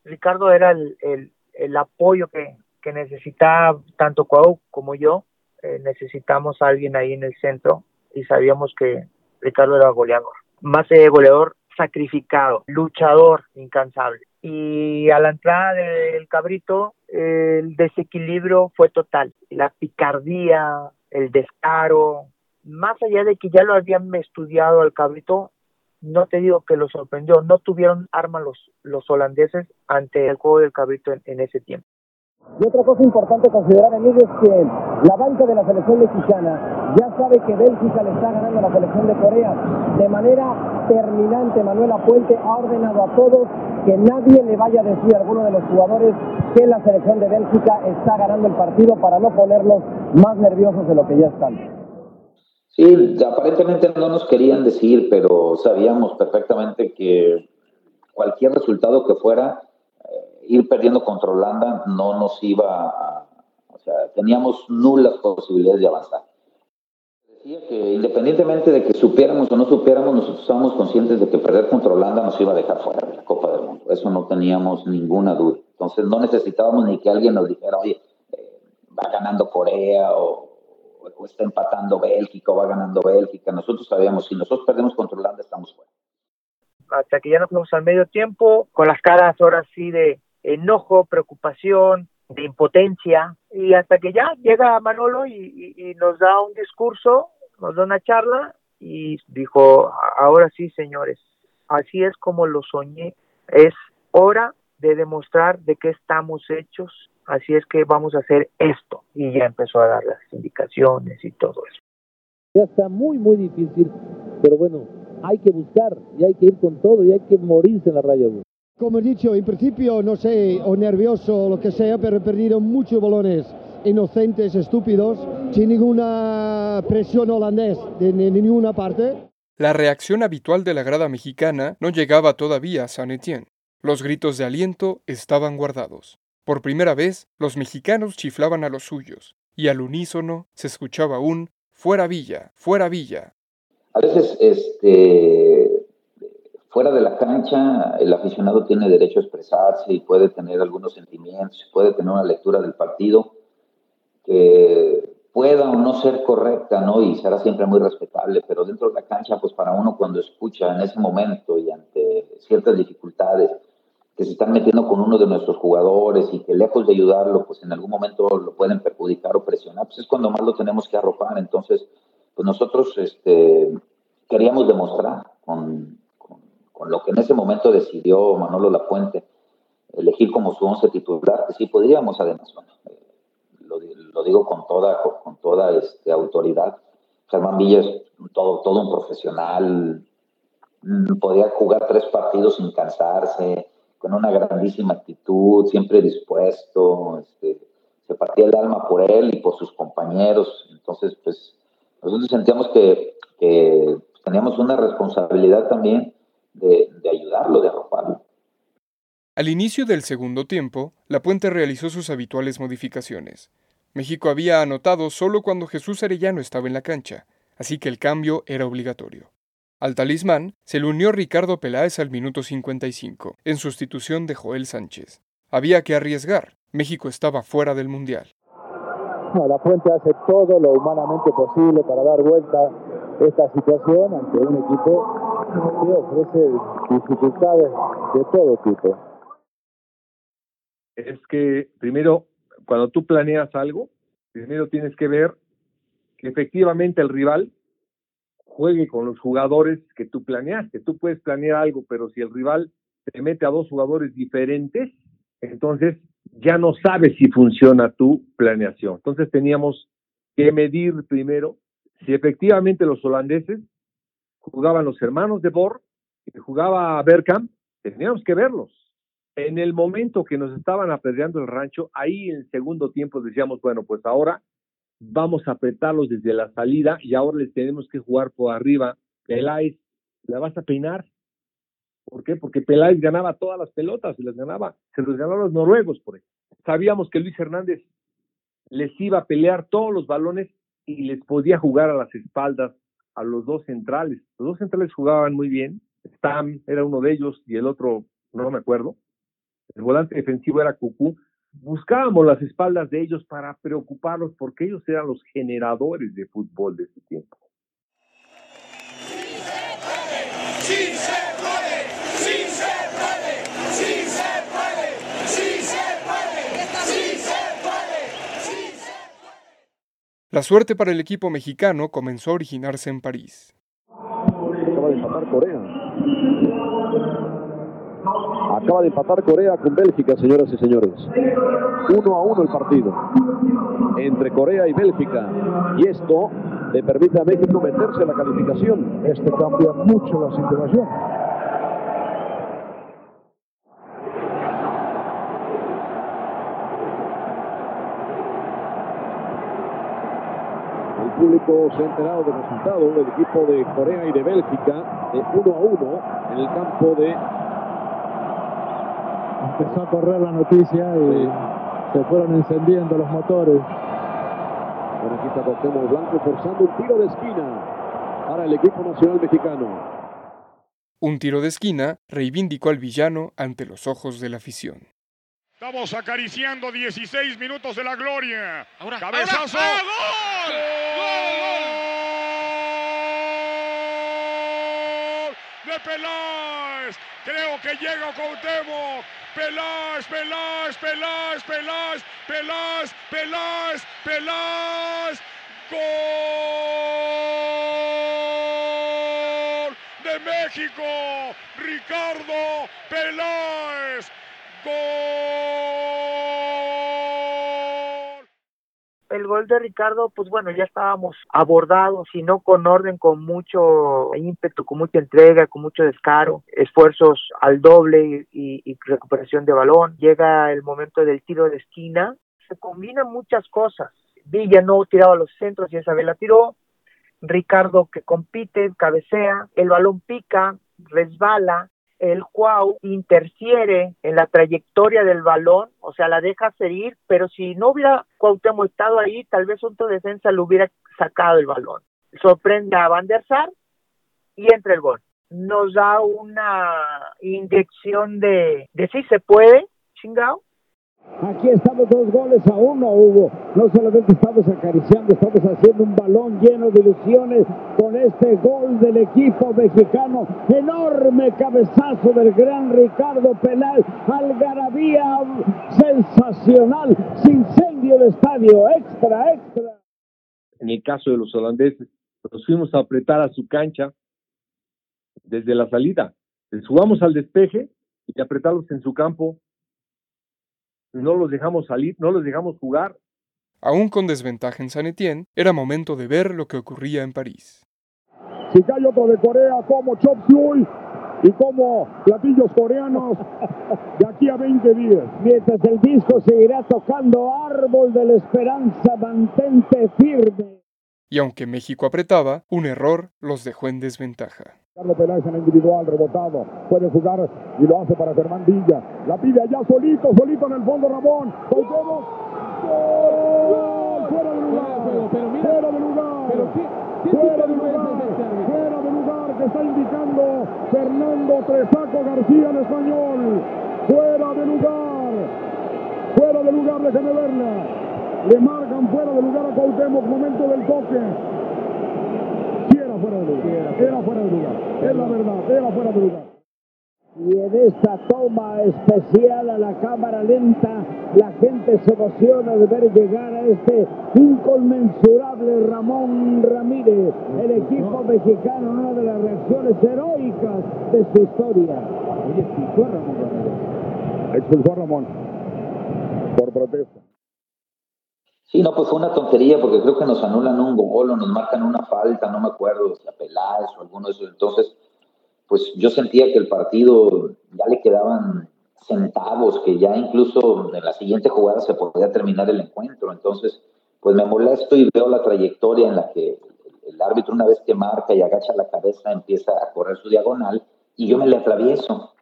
Ricardo era el, el, el apoyo que, que necesitaba tanto Cuau como yo. Eh, necesitamos a alguien ahí en el centro y sabíamos que Ricardo era goleador. Más eh, goleador sacrificado, luchador incansable. Y a la entrada del cabrito, el desequilibrio fue total. La picardía, el descaro, más allá de que ya lo habían estudiado al cabrito, no te digo que lo sorprendió, no tuvieron armas los, los holandeses ante el juego del cabrito en ese tiempo. Y otra cosa importante considerar, Emilio, es que la banca de la selección mexicana ya sabe que Bélgica le está ganando a la selección de Corea. De manera terminante, Manuel Puente ha ordenado a todos que nadie le vaya a decir a alguno de los jugadores que la selección de Bélgica está ganando el partido para no ponerlos más nerviosos de lo que ya están. Sí, aparentemente no nos querían decir, pero sabíamos perfectamente que cualquier resultado que fuera, ir perdiendo contra Holanda no nos iba a... O sea, teníamos nulas posibilidades de avanzar. Decía que independientemente de que supiéramos o no supiéramos, nosotros estábamos conscientes de que perder contra Holanda nos iba a dejar fuera de la Copa del Mundo. Eso no teníamos ninguna duda. Entonces no necesitábamos ni que alguien nos dijera, oye, eh, va ganando Corea o, o está empatando Bélgica o va ganando Bélgica. Nosotros sabíamos, si nosotros perdemos contra Holanda, estamos fuera. Hasta que ya nos fuimos al medio tiempo, con las caras ahora sí de enojo, preocupación, de impotencia, y hasta que ya llega Manolo y, nos da un discurso, nos da una charla y dijo, ahora sí, señores, así es como lo soñé, es hora de demostrar de qué estamos hechos, así es que vamos a hacer esto. Y ya empezó a dar las indicaciones y todo eso. Ya está muy, muy difícil, pero bueno, hay que buscar y hay que ir con todo y hay que morirse en la raya. Como he dicho, en principio, no sé, o nervioso o lo que sea, pero he perdido muchos balones inocentes, estúpidos, sin ninguna presión holandés de ninguna parte. La reacción habitual de la grada mexicana no llegaba todavía a San Etienne. Los gritos de aliento estaban guardados. Por primera vez, los mexicanos chiflaban a los suyos, y al unísono se escuchaba un fuera Villa, fuera Villa. A veces, este, fuera de la cancha, el aficionado tiene derecho a expresarse y puede tener algunos sentimientos, puede tener una lectura del partido que pueda o no ser correcta, ¿no? Y será siempre muy respetable, pero dentro de la cancha, pues para uno cuando escucha en ese momento y ante ciertas dificultades que se están metiendo con uno de nuestros jugadores y que lejos de ayudarlo, pues en algún momento lo pueden perjudicar o presionar, pues es cuando más lo tenemos que arropar. Entonces, pues nosotros este, queríamos demostrar con, con, lo que en ese momento decidió Manolo Lapuente, elegir como su once titular, que sí podríamos además, bueno, lo, digo con toda, con toda este, autoridad. Germán Villa es todo, todo un profesional, mm, podía jugar tres partidos sin cansarse, con una grandísima actitud, siempre dispuesto, este, se partía el alma por él y por sus compañeros. Entonces, pues nosotros sentíamos que, que teníamos una responsabilidad también de, de ayudarlo, de arroparlo. Al inicio del segundo tiempo, La Puente realizó sus habituales modificaciones. México había anotado solo cuando Jesús Arellano estaba en la cancha, así que el cambio era obligatorio. Al talismán se le unió Ricardo Peláez al minuto 55, en sustitución de Joel Sánchez. Había que arriesgar. México estaba fuera del Mundial. la Fuente hace todo lo humanamente posible para dar vuelta a esta situación ante un equipo Es que primero cuando tú planeas algo, primero tienes que ver que efectivamente el rival juegue con los jugadores que tú planeaste. Tú puedes planear algo, pero si el rival te mete a dos jugadores diferentes, entonces ya no sabes si funciona tu planeación. Entonces teníamos que medir primero si efectivamente los holandeses jugaban los hermanos de Bor jugaba Bergkamp, teníamos que verlos. En el momento que nos estaban apedreando el rancho, ahí en segundo tiempo decíamos, bueno, pues ahora vamos a apretarlos desde la salida y ahora les tenemos que jugar por arriba. Peláez, ¿la vas a peinar? ¿Por qué? Porque Peláez ganaba todas las pelotas, se las ganaba, se los ganaba a los noruegos por eso. Sabíamos que Luis Hernández les iba a pelear todos los balones y les podía jugar a las espaldas a los dos centrales. Los dos centrales jugaban muy bien. Stam era uno de ellos y el otro no me acuerdo el volante defensivo era Cucú, buscábamos las espaldas de ellos para preocuparlos porque ellos eran los generadores de fútbol de ese tiempo. La suerte para el equipo mexicano comenzó a originarse en París. Acaba de empatar Corea. Acaba de empatar Corea con Bélgica, señoras y señores. Uno a uno el partido entre Corea y Bélgica. Y esto le permite a México meterse en la calificación. Este cambia mucho la situación. El público se ha enterado del resultado del equipo de Corea y de Bélgica de uno a uno en el campo de empezó a correr la noticia y se fueron encendiendo los motores. Bueno, aquí está Cuauhtémoc Blanco forzando un tiro de esquina para el equipo nacional mexicano. Un tiro de esquina reivindicó al villano ante los ojos de la afición. Estamos acariciando 16 minutos de la gloria. Ahora, Cabezazo. ¡Ah, gol! ¡Gol! De Peláez. Creo que llega Cuauhtémoc. Peláez, Peláez, Peláez, Peláez, Peláez, Peláez, Peláez. Gol de México. Ricardo Peláez. Gol el gol de Ricardo, pues bueno, ya estábamos abordados, y no con orden, con mucho ímpetu, con mucha entrega, con mucho descaro, esfuerzos al doble y, recuperación de balón. Llega el momento del tiro de esquina, se combinan muchas cosas. Villa no tiraba los centros y esa vez la tiró. Ricardo que compite, cabecea, el balón pica, resbala el Cuau interfiere en la trayectoria del balón, o sea, la deja seguir, pero si no hubiera Cuauhtémoc estado ahí, tal vez otro defensa le hubiera sacado el balón. Sorprende a Van der Sar y entra el gol. Nos da una inyección de, de se puede, chingao, Aquí estamos dos goles a uno, Hugo. No solamente estamos acariciando, estamos haciendo un balón lleno de ilusiones con este gol del equipo mexicano. Enorme cabezazo del gran Ricardo Penal. Algarabía sensacional. Sin incendio el estadio. Extra, extra. En el caso de los holandeses, nos fuimos a apretar a su cancha desde la salida. Les jugamos al despeje y apretarlos en su campo no los dejamos salir, no los dejamos jugar. Aún con desventaja en San Etienne, era momento de ver lo que ocurría en París. Si cae otro de Corea como Chop Suey y como platillos coreanos de aquí a 20 días. Mientras el disco seguirá tocando Árbol de la Esperanza, mantente firme. Y aunque México apretaba, un error los dejó en desventaja. Carlos Peláez en individual, rebotado. Puede jugar y lo hace para Germán Villa. La pide allá solito, solito en el fondo Ramón. ¡Gol! ¡Fuera de lugar! ¡Fuera de lugar! ¡Fuera de lugar! ¡Fuera de lugar! Que está indicando Fernando Tresaco García en español. ¡Fuera de lugar! ¡Fuera de lugar! Déjeme verla. Le marcan fuera de lugar a Cuauhtémoc, momento del toque fuera de lugar. Era fuera de lugar. Es la verdad, era fuera de lugar. Y en esta toma especial a la cámara lenta, la gente se emociona de ver llegar a este inconmensurable Ramón Ramírez, el equipo mexicano, una de las reacciones heroicas de su historia. expulsó a Ramón Ramírez. Expulsó a Ramón por protesta. Sí, no, pues fue una tontería porque creo que nos anulan un gol o nos marcan una falta, no me acuerdo si a Peláez o alguno de esos. Entonces, pues yo sentía que el partido ya le quedaban centavos, que ya incluso en la siguiente jugada se podía terminar el encuentro. Entonces, pues me molesto y veo la trayectoria en la que el árbitro una vez que marca y agacha la cabeza empieza a correr su diagonal y yo me le atravieso.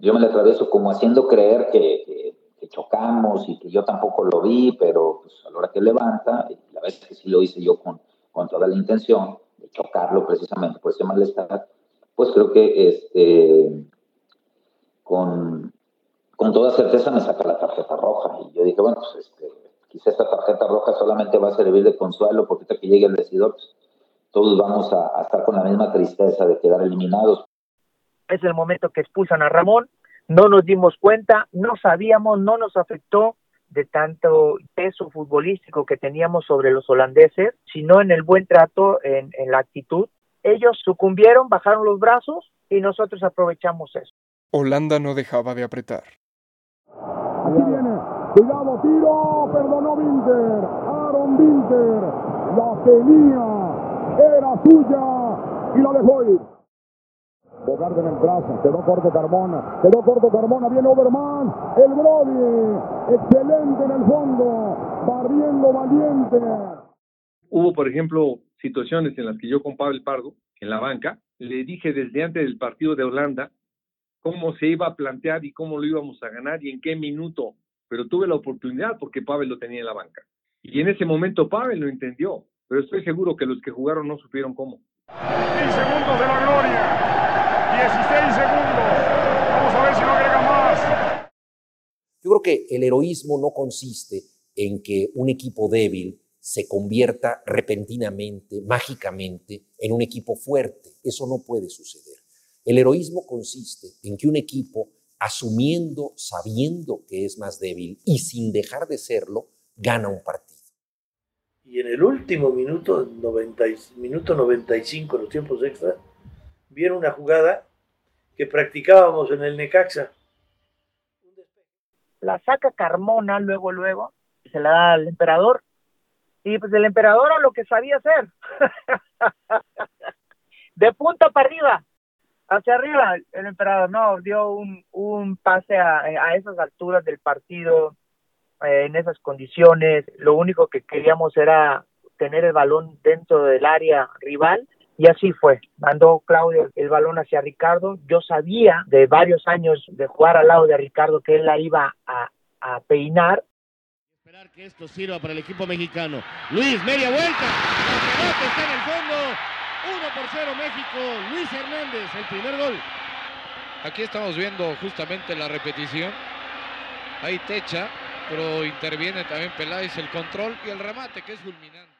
Yo me le atravieso como haciendo creer que que chocamos y que yo tampoco lo vi, pero pues, a la hora que levanta, y la vez que sí lo hice yo con, con toda la intención de chocarlo precisamente por ese malestar, pues creo que este, con, con toda certeza me saca la tarjeta roja. Y yo dije, bueno, pues este, quizá esta tarjeta roja solamente va a servir de consuelo porque hasta que llegue el decidor, pues, todos vamos a, a estar con la misma tristeza de quedar eliminados. Es el momento que expulsan a Ramón, no nos dimos cuenta, no sabíamos, no nos afectó de tanto peso futbolístico que teníamos sobre los holandeses, sino en el buen trato, en, la actitud. Ellos sucumbieron, bajaron los brazos y nosotros aprovechamos eso. Holanda no dejaba de apretar. Aquí viene, cuidado, tiro, perdonó Winter, Aaron Winter, la tenía, era suya y la dejó ir. Bogarde en el brazo, quedó corto Carmona, quedó corto Carmona, viene Oberman, el Brody, excelente en el fondo, barriendo valiente. Hubo, por ejemplo, situaciones en las que yo con Pablo Pardo, en la banca, le dije desde antes del partido de Holanda cómo se iba a plantear y cómo lo íbamos a ganar y en qué minuto, pero tuve la oportunidad porque Pavel lo tenía en la banca. Y en ese momento Pavel lo entendió, pero estoy seguro que los que jugaron no supieron cómo. segundos de la gloria. 16 segundos. Vamos a ver si no agrega más. Yo creo que el heroísmo no consiste en que un equipo débil se convierta repentinamente, mágicamente, en un equipo fuerte. Eso no puede suceder. El heroísmo consiste en que un equipo, asumiendo, sabiendo que es más débil y sin dejar de serlo, gana un partido. Y en el último minuto, 90, minuto 95, los tiempos extra, viene una jugada que practicábamos en el Necaxa. La saca Carmona luego, luego, y se la da al emperador. Y pues el emperador a lo que sabía hacer. de punta para arriba, hacia arriba, el emperador no, dio un, pase a, a esas alturas del partido, eh, en esas condiciones. Lo único que queríamos era tener el balón dentro del área rival Y así fue. Mandó Claudio el balón hacia Ricardo. Yo sabía de varios años de jugar al lado de Ricardo que él la iba a, a peinar. Esperar que esto sirva para el equipo mexicano. Luis, media vuelta. La pelota está en el fondo. 1 por 0 México. Luis Hernández, el primer gol. Aquí estamos viendo justamente la repetición. Ahí Techa, pero interviene también Peláez el control y el remate que es fulminante.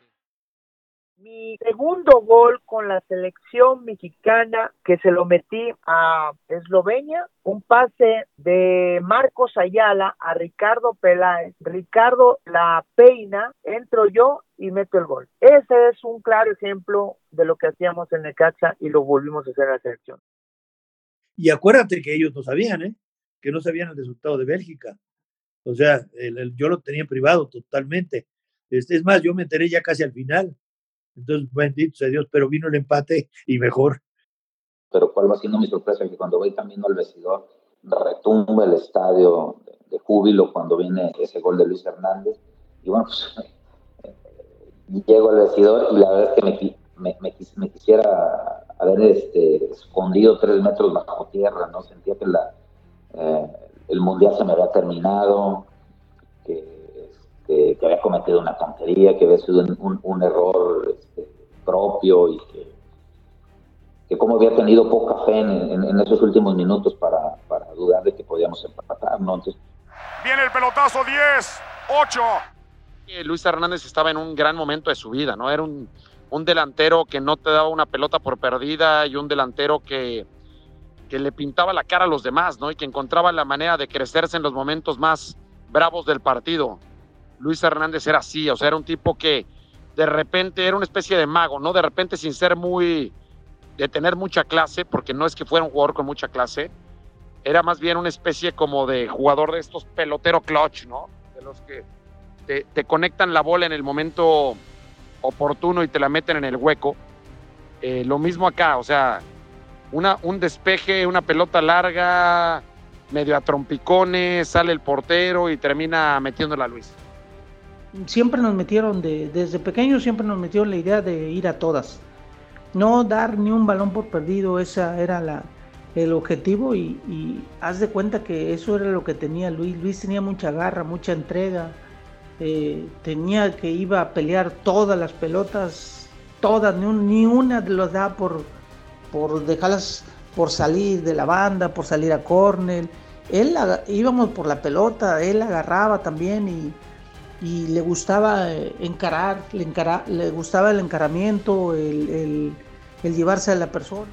Mi segundo gol con la selección mexicana que se lo metí a Eslovenia, un pase de Marcos Ayala a Ricardo Peláez. Ricardo la peina, entro yo y meto el gol. Ese es un claro ejemplo de lo que hacíamos en Necaxa y lo volvimos a hacer en la selección. Y acuérdate que ellos no sabían, ¿eh? Que no sabían el resultado de Bélgica. O sea, el, yo lo tenía en privado totalmente. Este, es más, yo me enteré ya casi al final. Entonces, bendito sea Dios, pero vino el empate y mejor. Pero cuál va siendo mi sorpresa, que cuando voy camino al vestidor, retumba el estadio de, júbilo cuando viene ese gol de Luis Hernández. Y bueno, pues llego al vestidor y la verdad es que me, me, me, quisiera haber este, escondido tres metros bajo tierra, ¿no? Sentía que la, eh, el mundial se me había terminado, que, había cometido una tontería, que había sido un, un error este, propio y que, que como había tenido poca fe en, en, en esos últimos minutos para, para, dudar de que podíamos empatar, ¿no? Entonces, Viene el pelotazo 10, 8. Luis Hernández estaba en un gran momento de su vida, ¿no? Era un, un delantero que no te daba una pelota por perdida y un delantero que, que le pintaba la cara a los demás, ¿no? Y que encontraba la manera de crecerse en los momentos más bravos del partido. Luis Hernández era así, o sea, era un tipo que de repente era una especie de mago, ¿no? De repente sin ser muy, de tener mucha clase, porque no es que fuera un jugador con mucha clase, era más bien una especie como de jugador de estos pelotero clutch, ¿no? De los que te, conectan la bola en el momento oportuno y te la meten en el hueco. Eh, lo mismo acá, o sea, una, un despeje, una pelota larga, medio a trompicones, sale el portero y termina metiéndola a Luis. Siempre nos metieron, de, desde pequeños siempre nos metieron la idea de ir a todas. No dar ni un balón por perdido, esa era la, el objetivo y, haz de cuenta que eso era lo que tenía Luis. Luis tenía mucha garra, mucha entrega, eh, tenía que iba a pelear todas las pelotas, todas, ni, un, ni una da por, por dejarlas por salir de la banda, por salir a córner. Él íbamos por la pelota, él agarraba también y, y le gustaba encarar, le, encara, le, gustaba el encaramiento, el, el, llevarse a la persona.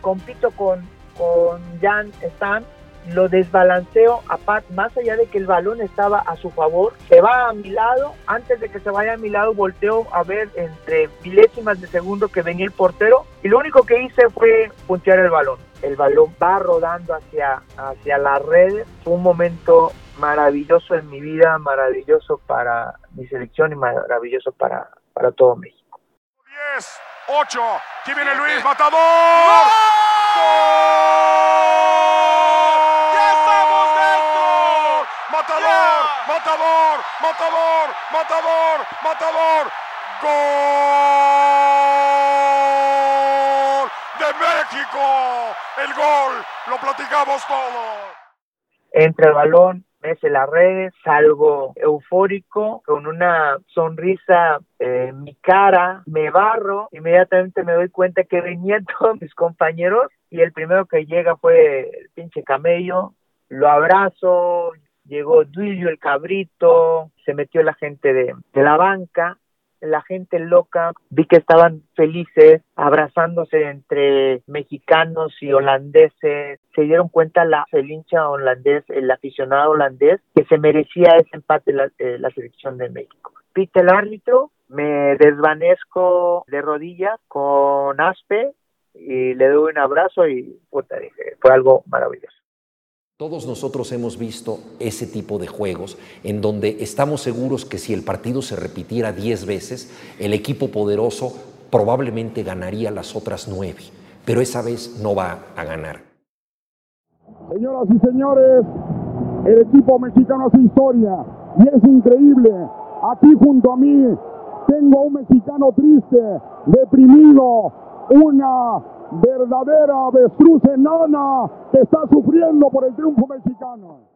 Compito con, con Jan Stan lo desbalanceo a Pat, más allá de que el balón estaba a su favor, se va a mi lado, antes de que se vaya a mi lado volteo a ver entre milésimas de segundo que venía el portero y lo único que hice fue puntear el balón. El balón va rodando hacia, hacia la red, fue un momento maravilloso en mi vida, maravilloso para mi selección y maravilloso para, para todo México. 10, 8, aquí viene Luis, matador. ¡Gol! matador, matador, matador, matador, matador. Gol de México. El gol, lo platicamos todo. Entre el balón, mece las redes, salgo eufórico, con una sonrisa en eh, mi cara, me barro, inmediatamente me doy cuenta que venían todos mis compañeros y el primero que llega fue el pinche camello, lo abrazo, llegó Duilio el cabrito, se metió la gente de, la banca, la gente loca, vi que estaban felices, abrazándose entre mexicanos y holandeses, se dieron cuenta la, el hincha holandés, el aficionado holandés, que se merecía ese empate la, eh, la selección de México. Pita el árbitro, me desvanezco de rodillas con Aspe y le doy un abrazo y puta, dije, fue algo maravilloso. Todos nosotros hemos visto ese tipo de juegos en donde estamos seguros que si el partido se repitiera 10 veces, el equipo poderoso probablemente ganaría las otras 9, pero esa vez no va a ganar. Señoras y señores, el equipo mexicano hace historia y es increíble. Aquí junto a mí tengo a un mexicano triste, deprimido, una verdadera avestruz enana que está sufriendo por el triunfo mexicano.